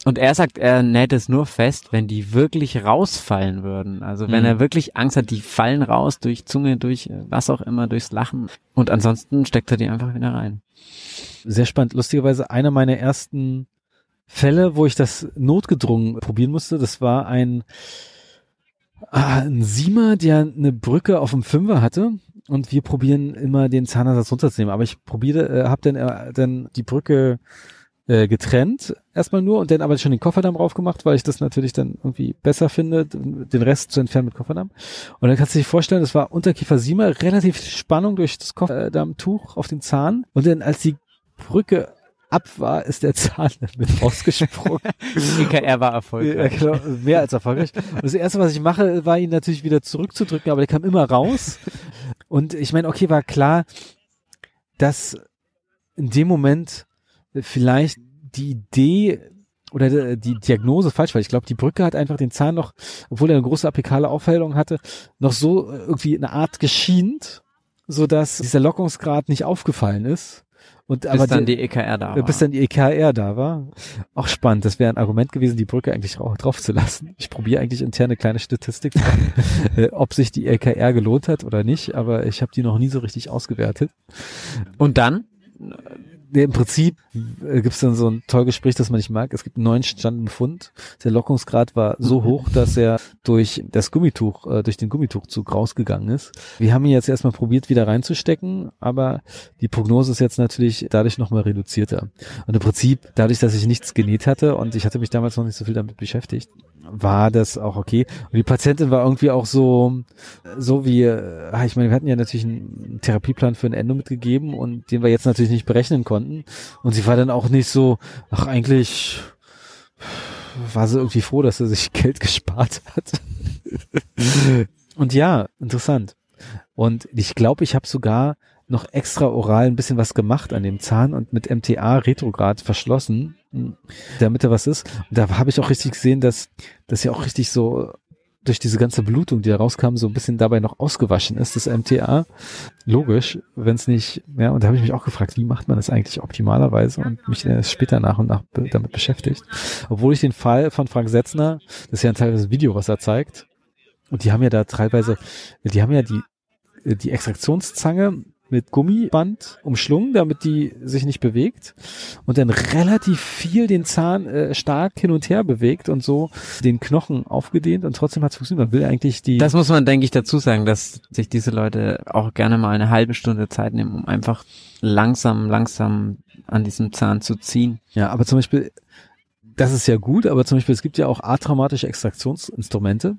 S2: Und er sagt, er näht es nur fest, wenn die wirklich rausfallen würden. Also wenn
S1: Mhm.
S2: er wirklich Angst hat, die fallen raus durch Zunge, durch äh, was auch immer, durchs Lachen. Und ansonsten steckt er die einfach wieder rein.
S1: Sehr spannend. Lustigerweise einer meiner ersten Fälle, wo ich das notgedrungen probieren musste, das war ein, ah, ein Siemer, der eine Brücke auf dem Fünfer hatte. Und wir probieren immer den Zahnersatz runterzunehmen. Aber ich probiere, äh, habe dann, äh, dann die Brücke äh, getrennt, erstmal nur, und dann aber schon den Kofferdamm drauf gemacht, weil ich das natürlich dann irgendwie besser finde, den Rest zu entfernen mit Kofferdamm. Und dann kannst du dir vorstellen, das war Unterkiefer Siemer, relativ Spannung durch das Kofferdammtuch auf den Zahn. Und dann, als die Brücke ab war, ist der Zahn mit rausgesprungen.
S2: EKR war
S1: Ja,
S2: erfolgreich.
S1: genau, mehr als erfolgreich. Und das erste, was ich mache, war ihn natürlich wieder zurückzudrücken, aber der kam immer raus. Und ich meine, okay, war klar, dass in dem Moment vielleicht die Idee oder die Diagnose falsch war. Ich glaube, die Brücke hat einfach den Zahn noch, obwohl er eine große apikale Aufhellung hatte, noch so irgendwie eine Art geschient, so dass dieser Lockungsgrad nicht aufgefallen ist. Und
S2: Bis
S1: aber
S2: dann
S1: die,
S2: die EKR da
S1: äh,
S2: war.
S1: bis dann die EKR da war. Auch spannend. Das wäre ein Argument gewesen, die Brücke eigentlich rau- drauf zu lassen. Ich probiere eigentlich interne kleine Statistik, äh, ob sich die EKR gelohnt hat oder nicht, aber ich habe die noch nie so richtig ausgewertet.
S2: Und dann?
S1: Im Prinzip äh, gibt es dann so ein toll Gespräch, das man nicht mag. Es gibt einen neuen Standbefund. Der Lockungsgrad war so hoch, dass er durch das Gummituch, äh, durch den Gummituchzug rausgegangen ist. Wir haben ihn jetzt erstmal probiert, wieder reinzustecken, aber die Prognose ist jetzt natürlich dadurch nochmal reduzierter. Und im Prinzip, dadurch, dass ich nichts genäht hatte und ich hatte mich damals noch nicht so viel damit beschäftigt, war das auch okay. Und die Patientin war irgendwie auch so, so wie, äh, ich meine, wir hatten ja natürlich einen Therapieplan für ein Endo mitgegeben und den wir jetzt natürlich nicht berechnen konnten. Und sie war dann auch nicht so, ach eigentlich war sie irgendwie froh, dass sie sich Geld gespart hat. und ja, interessant. Und ich glaube, ich habe sogar noch extra oral ein bisschen was gemacht an dem Zahn und mit MTA retrograd verschlossen, damit da was ist. Und da habe ich auch richtig gesehen, dass das ja auch richtig so durch diese ganze Blutung, die da rauskam, so ein bisschen dabei noch ausgewaschen ist, das MTA. Logisch, wenn es nicht, ja, und da habe ich mich auch gefragt, wie macht man das eigentlich optimalerweise und mich später nach und nach damit beschäftigt. Obwohl ich den Fall von Frank Setzner, das ist ja ein teilweise Video, was er zeigt, und die haben ja da teilweise, die haben ja die, die Extraktionszange mit Gummiband umschlungen, damit die sich nicht bewegt und dann relativ viel den Zahn äh, stark hin und her bewegt und so den Knochen aufgedehnt und trotzdem hat es funktioniert. Man will eigentlich die.
S2: Das muss man, denke ich, dazu sagen, dass sich diese Leute auch gerne mal eine halbe Stunde Zeit nehmen, um einfach langsam, langsam an diesem Zahn zu ziehen.
S1: Ja, aber zum Beispiel, das ist ja gut, aber zum Beispiel, es gibt ja auch atraumatische Extraktionsinstrumente,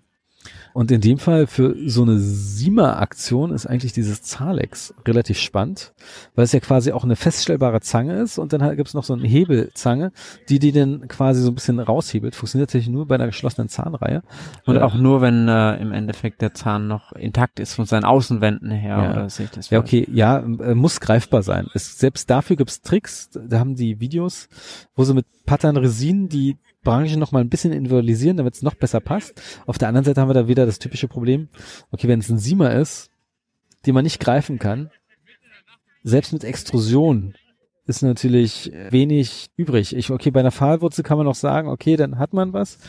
S1: und in dem Fall für so eine SIMA-Aktion ist eigentlich dieses Zalex relativ spannend, weil es ja quasi auch eine feststellbare Zange ist und dann gibt es noch so eine Hebelzange, die die dann quasi so ein bisschen raushebelt. Funktioniert natürlich nur bei einer geschlossenen Zahnreihe.
S2: Und äh, auch nur, wenn äh, im Endeffekt der Zahn noch intakt ist von seinen Außenwänden her.
S1: Ja, oder sehe ich das ja okay, ja, äh, muss greifbar sein. Es, selbst dafür gibt's Tricks, da haben die Videos, wo sie mit Pattern Resin die Branche noch mal ein bisschen individualisieren, damit es noch besser passt. Auf der anderen Seite haben wir da wieder das typische Problem, okay, wenn es ein Siemer ist, den man nicht greifen kann, selbst mit Extrusion ist natürlich wenig übrig. Ich, okay, bei einer Pfahlwurzel kann man noch sagen, okay, dann hat man was.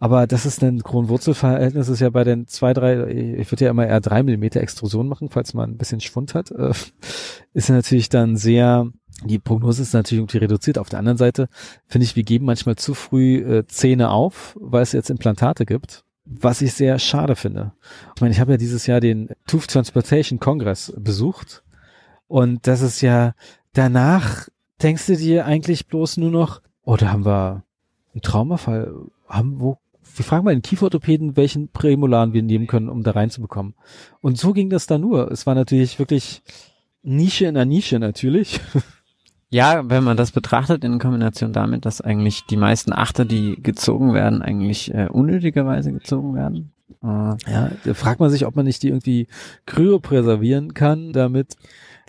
S1: Aber das ist ein Kronwurzelverhältnis, ist ja bei den zwei, drei, ich würde ja immer eher drei Millimeter Extrusion machen, falls man ein bisschen Schwund hat, äh, ist natürlich dann sehr, die Prognose ist natürlich irgendwie reduziert. Auf der anderen Seite finde ich, wir geben manchmal zu früh äh, Zähne auf, weil es jetzt Implantate gibt, was ich sehr schade finde. Ich meine, ich habe ja dieses Jahr den Tooth Transportation Congress besucht und das ist ja danach denkst du dir eigentlich bloß nur noch, oh, da haben wir einen Traumafall, haben wo wir fragen mal den Kieferorthopäden, welchen Prämolaren wir nehmen können, um da reinzubekommen. Und so ging das da nur. Es war natürlich wirklich Nische in der Nische natürlich.
S2: Ja, wenn man das betrachtet in Kombination damit, dass eigentlich die meisten Achter, die gezogen werden, eigentlich äh, unnötigerweise gezogen werden.
S1: Äh, ja, da fragt man sich, ob man nicht die irgendwie kryopräservieren kann, damit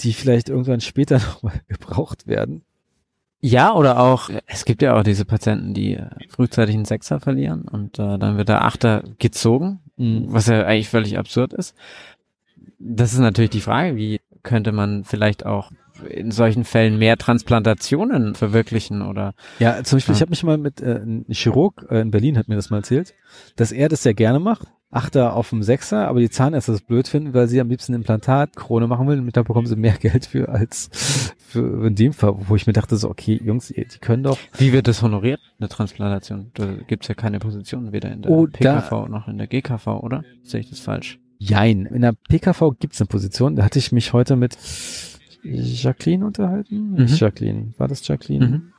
S1: die vielleicht irgendwann später nochmal gebraucht werden.
S2: Ja, oder auch, es gibt ja auch diese Patienten, die äh, frühzeitig einen Sechser verlieren und äh, dann wird der Achter gezogen, mhm. was ja eigentlich völlig absurd ist. Das ist natürlich die Frage, wie könnte man vielleicht auch in solchen Fällen mehr Transplantationen verwirklichen oder
S1: ja zum Beispiel ja. ich habe mich mal mit äh, ein Chirurg äh, in Berlin hat mir das mal erzählt dass er das sehr gerne macht Achter auf dem Sechser, aber die Zahnärzte das blöd finden, weil sie am liebsten Implantat Krone machen will und da bekommen sie mehr Geld für als für in dem Fall, wo ich mir dachte so, okay, Jungs, die können doch.
S2: Wie wird das honoriert, eine Transplantation? Da gibt's ja keine Position, weder in der oh, PKV noch in der GKV, oder? Sehe ich das falsch?
S1: Jein. In der PKV gibt's eine Position, da hatte ich mich heute mit Jacqueline unterhalten. Mhm. Jacqueline, war das Jacqueline? Mhm.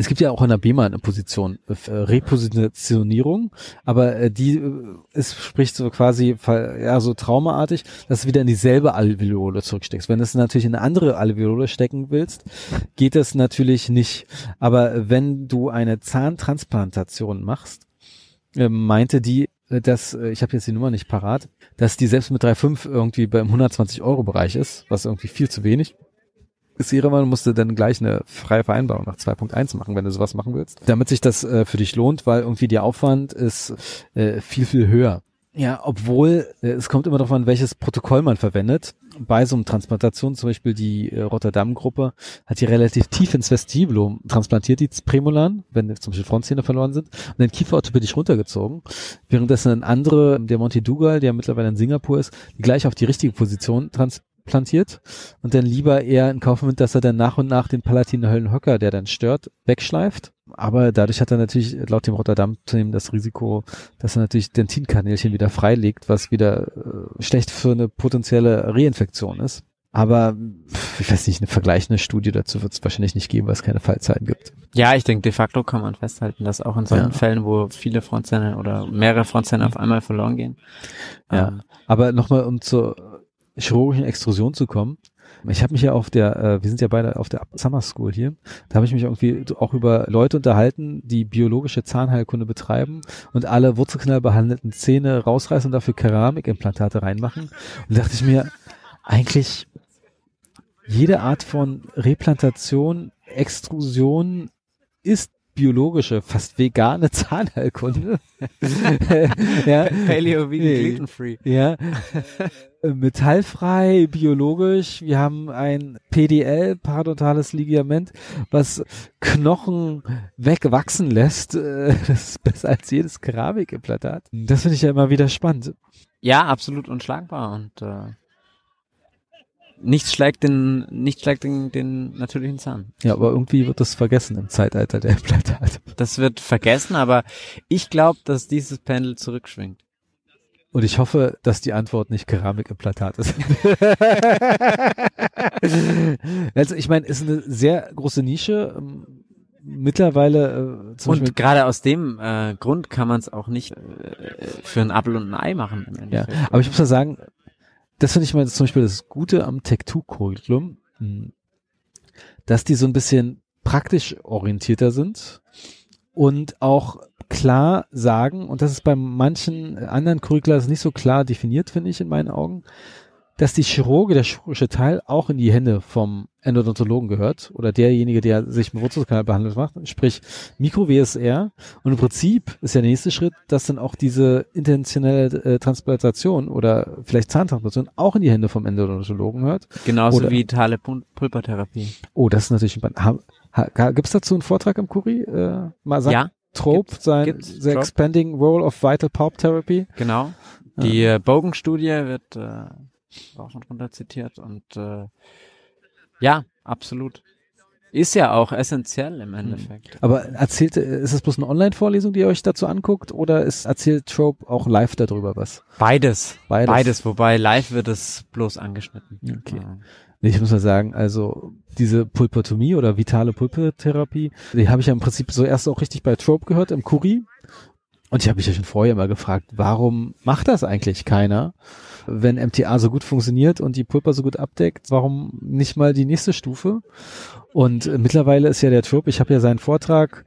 S1: Es gibt ja auch in der BEMA eine Position, äh, Repositionierung, aber äh, die äh, ist, spricht so quasi ja so traumaartig, dass du wieder in dieselbe Alveole zurücksteckst. Wenn du es natürlich in eine andere Alveole stecken willst, geht das natürlich nicht. Aber wenn du eine Zahntransplantation machst, äh, meinte die, äh, dass, äh, ich habe jetzt die Nummer nicht parat, dass die selbst mit 3,5 irgendwie beim 120 Euro Bereich ist, was irgendwie viel zu wenig ist ihre Meinung, musst du dann gleich eine freie Vereinbarung nach 2.1 machen, wenn du sowas machen willst, damit sich das äh, für dich lohnt, weil irgendwie der Aufwand ist äh, viel, viel höher. Ja, obwohl äh, es kommt immer darauf an, welches Protokoll man verwendet. Bei so einem Transplantation, zum Beispiel die äh, Rotterdam-Gruppe, hat die relativ tief ins Vestibulum transplantiert, die Prämolaren, wenn zum Beispiel Frontzähne verloren sind, und den Kiefer orthopädisch runtergezogen. Währenddessen ein andere, der Monty Dugal, der mittlerweile in Singapur ist, gleich auf die richtige Position trans plantiert und dann lieber eher in Kauf nimmt, dass er dann nach und nach den Palatiner Höllenhocker, der dann stört, wegschleift. Aber dadurch hat er natürlich laut dem Rotterdam-Team das Risiko, dass er natürlich Dentinkanälchen wieder freilegt, was wieder äh, schlecht für eine potenzielle Reinfektion ist. Aber ich weiß nicht, eine vergleichende Studie dazu wird es wahrscheinlich nicht geben, weil es keine Fallzeiten gibt.
S2: Ja, ich denke, de facto kann man festhalten, dass auch in solchen ja. Fällen, wo viele Frontzähne oder mehrere Frontzähne auf einmal verloren gehen.
S1: Ja, ähm, aber nochmal, um zur chirurgischen Extrusion zu kommen. Ich habe mich ja auf der, äh, wir sind ja beide auf der Summer School hier, da habe ich mich irgendwie auch über Leute unterhalten, die biologische Zahnheilkunde betreiben und alle Wurzelknall behandelten Zähne rausreißen und dafür Keramikimplantate reinmachen. Und da dachte ich mir, eigentlich jede Art von Replantation, Extrusion ist biologische, fast vegane Zahnheilkunde.
S2: ja. Paleo vegan gluten free.
S1: Ja. Metallfrei, biologisch. Wir haben ein PDL, parodontales Ligament, was Knochen wegwachsen lässt. Das ist besser als jedes Keramikimplantat. Das finde ich ja immer wieder spannend.
S2: Ja, absolut unschlagbar und äh, nichts schlägt den, nichts schlägt den, den natürlichen Zahn.
S1: Ja, aber irgendwie wird das vergessen im Zeitalter der Implantate.
S2: Das wird vergessen, aber ich glaube, dass dieses Pendel zurückschwingt.
S1: Und ich hoffe, dass die Antwort nicht Keramikimplantat ist. also ich meine, ist eine sehr große Nische. Ähm, mittlerweile
S2: äh, zum und gerade aus dem äh, Grund kann man es auch nicht äh, für ein Apfel und ein Ei machen. Im
S1: Endeffekt. Ja, aber ich muss mal sagen, das finde ich mal zum Beispiel das Gute am Tech2-Curriculum, hm, dass die so ein bisschen praktisch orientierter sind und auch klar sagen, und das ist bei manchen anderen Curricula nicht so klar definiert, finde ich in meinen Augen, dass die Chirurge, der chirurgische Teil auch in die Hände vom Endodontologen gehört oder derjenige, der sich mit Wurzelkanalbehandlung macht, sprich Mikro-WSR. Und im Prinzip ist der nächste Schritt, dass dann auch diese intentionelle äh, Transplantation oder vielleicht Zahntransplantation auch in die Hände vom Endodontologen hört.
S2: Genauso oder, wie vitale Pulpertherapie.
S1: Oh, das ist natürlich ein Gibt es dazu einen Vortrag im Kuri? Äh,
S2: mal sagen, ja.
S1: Trope, sein The Trope. Expanding Role of Vital Pulp Therapy.
S2: Genau. Die ja. Äh, Bogen-Studie wird äh, auch schon drunter zitiert und äh, ja, absolut. Ist ja auch essentiell im Endeffekt.
S1: Aber erzählt, ist es bloß eine Online-Vorlesung, die ihr euch dazu anguckt, oder ist, erzählt Trope auch live darüber was?
S2: Beides. Beides. Beides, wobei live wird es bloß angeschnitten.
S1: Okay. Ja. Ich muss mal sagen, also diese Pulpotomie oder vitale Pulpotherapie, die habe ich ja im Prinzip so erst auch richtig bei Trope gehört, im Kuri. Und ich habe mich ja schon vorher immer gefragt, warum macht das eigentlich keiner? wenn MTA so gut funktioniert und die Pulper so gut abdeckt, warum nicht mal die nächste Stufe? Und äh, mittlerweile ist ja der Trupp, ich habe ja seinen Vortrag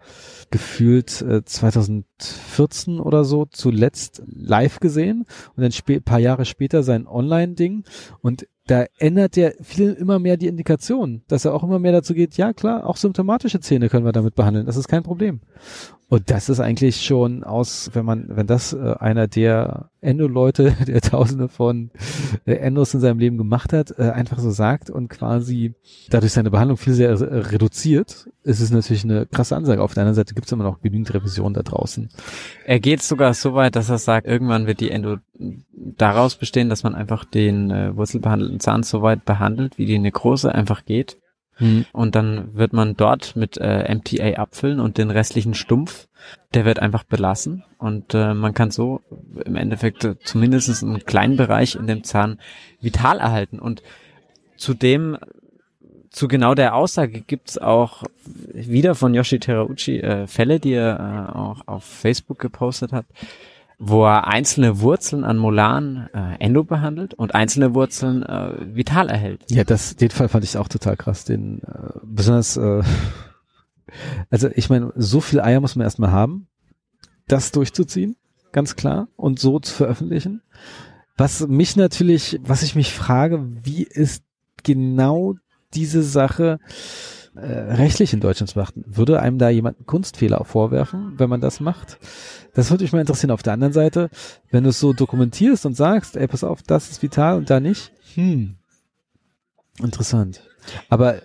S1: gefühlt äh, 2014 oder so zuletzt live gesehen und dann ein paar Jahre später sein Online-Ding und da ändert er viel immer mehr die Indikation, dass er auch immer mehr dazu geht, ja klar, auch symptomatische Zähne können wir damit behandeln, das ist kein Problem. Und das ist eigentlich schon aus, wenn man, wenn das äh, einer der Endo-Leute, der tausende von äh, Endos in seinem Leben gemacht hat, äh, einfach so sagt und quasi dadurch seine Behandlung viel sehr äh, reduziert, ist es natürlich eine krasse Ansage. Auf der anderen Seite gibt es immer noch genügend Revision da draußen.
S2: Er geht sogar so weit, dass er sagt, irgendwann wird die Endo daraus bestehen, dass man einfach den äh, wurzelbehandelten Zahn so weit behandelt, wie die Nekrose einfach geht Mhm. Und dann wird man dort mit äh, MTA abfüllen und den restlichen Stumpf, der wird einfach belassen. Und äh, man kann so im Endeffekt äh, zumindest einen kleinen Bereich in dem Zahn vital erhalten. Und zudem zu genau der Aussage gibt's auch wieder von Yoshi Terauchi äh, Fälle, die er äh, auch auf Facebook gepostet hat, wo er einzelne Wurzeln an Molaren äh, endo behandelt und einzelne Wurzeln äh, vital erhält.
S1: Ja, das, den Fall fand ich auch total krass. Den äh, besonders, äh, also ich meine, so viel Eier muss man erstmal haben, das durchzuziehen, ganz klar, und so zu veröffentlichen. Was mich natürlich, was ich mich frage, wie ist genau diese Sache äh, rechtlich in Deutschland zu beachten? Würde einem da jemand einen Kunstfehler vorwerfen, wenn man das macht? Das würde mich mal interessieren. Auf der anderen Seite, wenn du es so dokumentierst und sagst, ey, pass auf, das ist vital und da nicht, hm, interessant. Aber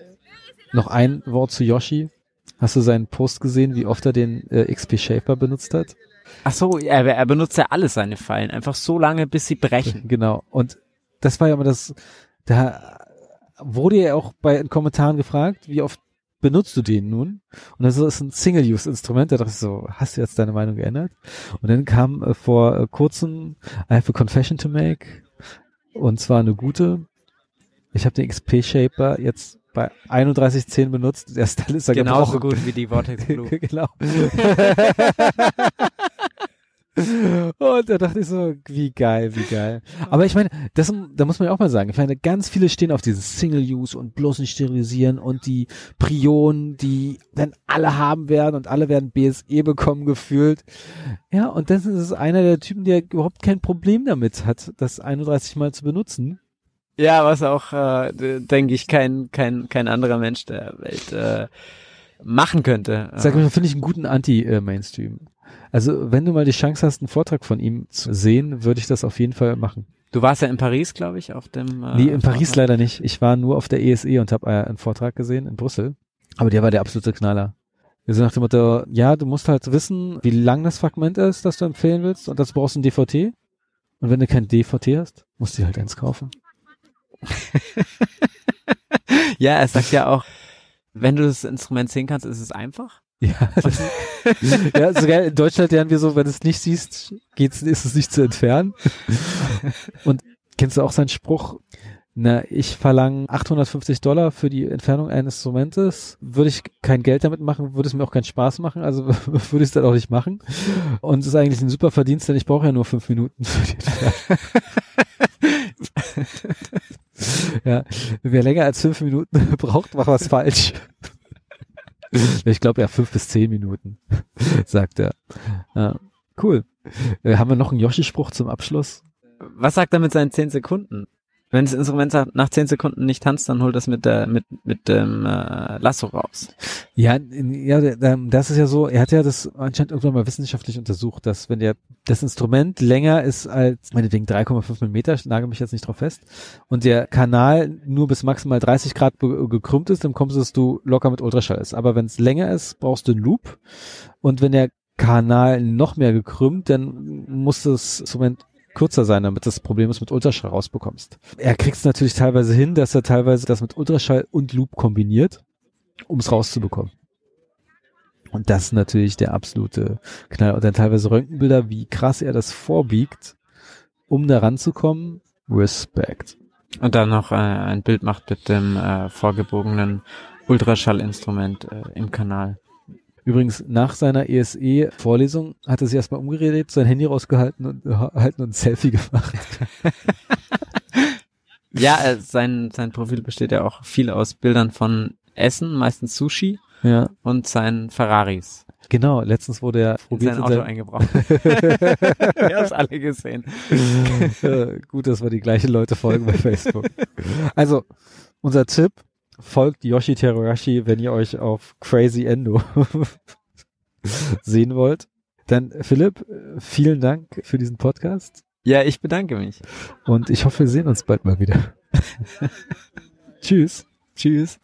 S1: noch ein Wort zu Yoshi. Hast du seinen Post gesehen, wie oft er den äh, XP Shaper benutzt hat?
S2: Ach so, er, er benutzt ja alle seine Fallen, einfach so lange, bis sie brechen.
S1: Genau. Und das war ja immer das, da wurde ja auch bei den Kommentaren gefragt, wie oft benutzt du den nun? Und das ist ein Single-Use-Instrument. Da dachte ich so, hast du jetzt deine Meinung geändert? Und dann kam äh, vor äh, kurzem I have a confession to make. Und zwar eine gute. Ich habe den XP-Shaper jetzt bei 31.10 benutzt. Der Style ist ja
S2: genauso gut wie die Vortex Blue.
S1: genau. Und da dachte ich so, wie geil, wie geil. Aber ich meine, das, da muss man ja auch mal sagen, ich meine, ganz viele stehen auf dieses Single-Use und bloß nicht sterilisieren und die Prionen, die dann alle haben werden und alle werden BSE bekommen gefühlt. Ja, und das ist einer der Typen, der überhaupt kein Problem damit hat, das 31 Mal zu benutzen.
S2: Ja, was auch, äh, denke ich, kein, kein, kein anderer Mensch der Welt äh, machen könnte.
S1: Sag mal, finde ich einen guten Anti-Mainstream. Also, wenn du mal die Chance hast, einen Vortrag von ihm zu sehen, würde ich das auf jeden Fall machen.
S2: Du warst ja in Paris, glaube ich, auf dem.
S1: Äh, nee, in Paris Vortrag. leider nicht. Ich war nur auf der ESE und habe äh, einen Vortrag gesehen in Brüssel. Aber der war der absolute Knaller. Wir sind nach dem Motto, ja, du musst halt wissen, wie lang das Fragment ist, das du empfehlen willst und das brauchst du ein DVT. Und wenn du kein DVT hast, musst du halt eins kaufen.
S2: ja, er sagt ja auch, wenn du das Instrument sehen kannst, ist es einfach.
S1: Ja, das, ja sogar in Deutschland lernen wir so, wenn du es nicht siehst, geht's, ist es nicht zu entfernen. Und kennst du auch seinen Spruch? Na, ich verlange 850 Dollar für die Entfernung eines Instrumentes. Würde ich kein Geld damit machen, würde es mir auch keinen Spaß machen, also würde ich es dann auch nicht machen. Und es ist eigentlich ein super Verdienst, denn ich brauche ja nur fünf Minuten für die Entfernung. Ja, wer länger als fünf Minuten braucht, macht was falsch. ich glaube ja fünf bis zehn Minuten, sagt er. Ja, cool. Äh, haben wir noch einen Yoshi-Spruch zum Abschluss?
S2: Was sagt er mit seinen zehn Sekunden? Wenn das Instrument nach zehn Sekunden nicht tanzt, dann holt das mit der mit mit dem äh, Lasso raus.
S1: Ja, ja, das ist ja so. Er hat ja das anscheinend irgendwann mal wissenschaftlich untersucht, dass wenn der das Instrument länger ist als meinetwegen 3,5 Millimeter, nagel mich jetzt nicht drauf fest, und der Kanal nur bis maximal 30 Grad gekrümmt ist, dann kommst du locker mit Ultraschall ist. Aber wenn es länger ist, brauchst du einen Loop. Und wenn der Kanal noch mehr gekrümmt, dann muss das Instrument kürzer sein, damit das Problem mit Ultraschall rausbekommst. Er kriegt es natürlich teilweise hin, dass er teilweise das mit Ultraschall und Loop kombiniert, um es rauszubekommen. Und das ist natürlich der absolute Knall. Und dann teilweise Röntgenbilder, wie krass er das vorbiegt, um da ranzukommen. Respekt.
S2: Und dann noch äh, ein Bild macht mit dem äh, vorgebogenen Ultraschallinstrument äh, im Kanal.
S1: Übrigens, nach seiner ESE-Vorlesung hat er sich erstmal umgeredet, sein Handy rausgehalten und, äh, halten und ein Selfie gemacht.
S2: ja, äh, sein, sein Profil besteht ja auch viel aus Bildern von Essen, meistens Sushi.
S1: Ja.
S2: Und seinen Ferraris.
S1: Genau, letztens wurde er
S2: probiert in sein Auto eingebracht. Wir haben es alle gesehen.
S1: gut, dass wir die gleichen Leute folgen bei Facebook. Also, unser Tipp, folgt Yoshi Teruyashi, wenn ihr euch auf Crazy Endo sehen wollt. Dann Philipp, vielen Dank für diesen Podcast.
S2: Ja, ich bedanke mich.
S1: Und ich hoffe, wir sehen uns bald mal wieder. Tschüss.
S2: Tschüss.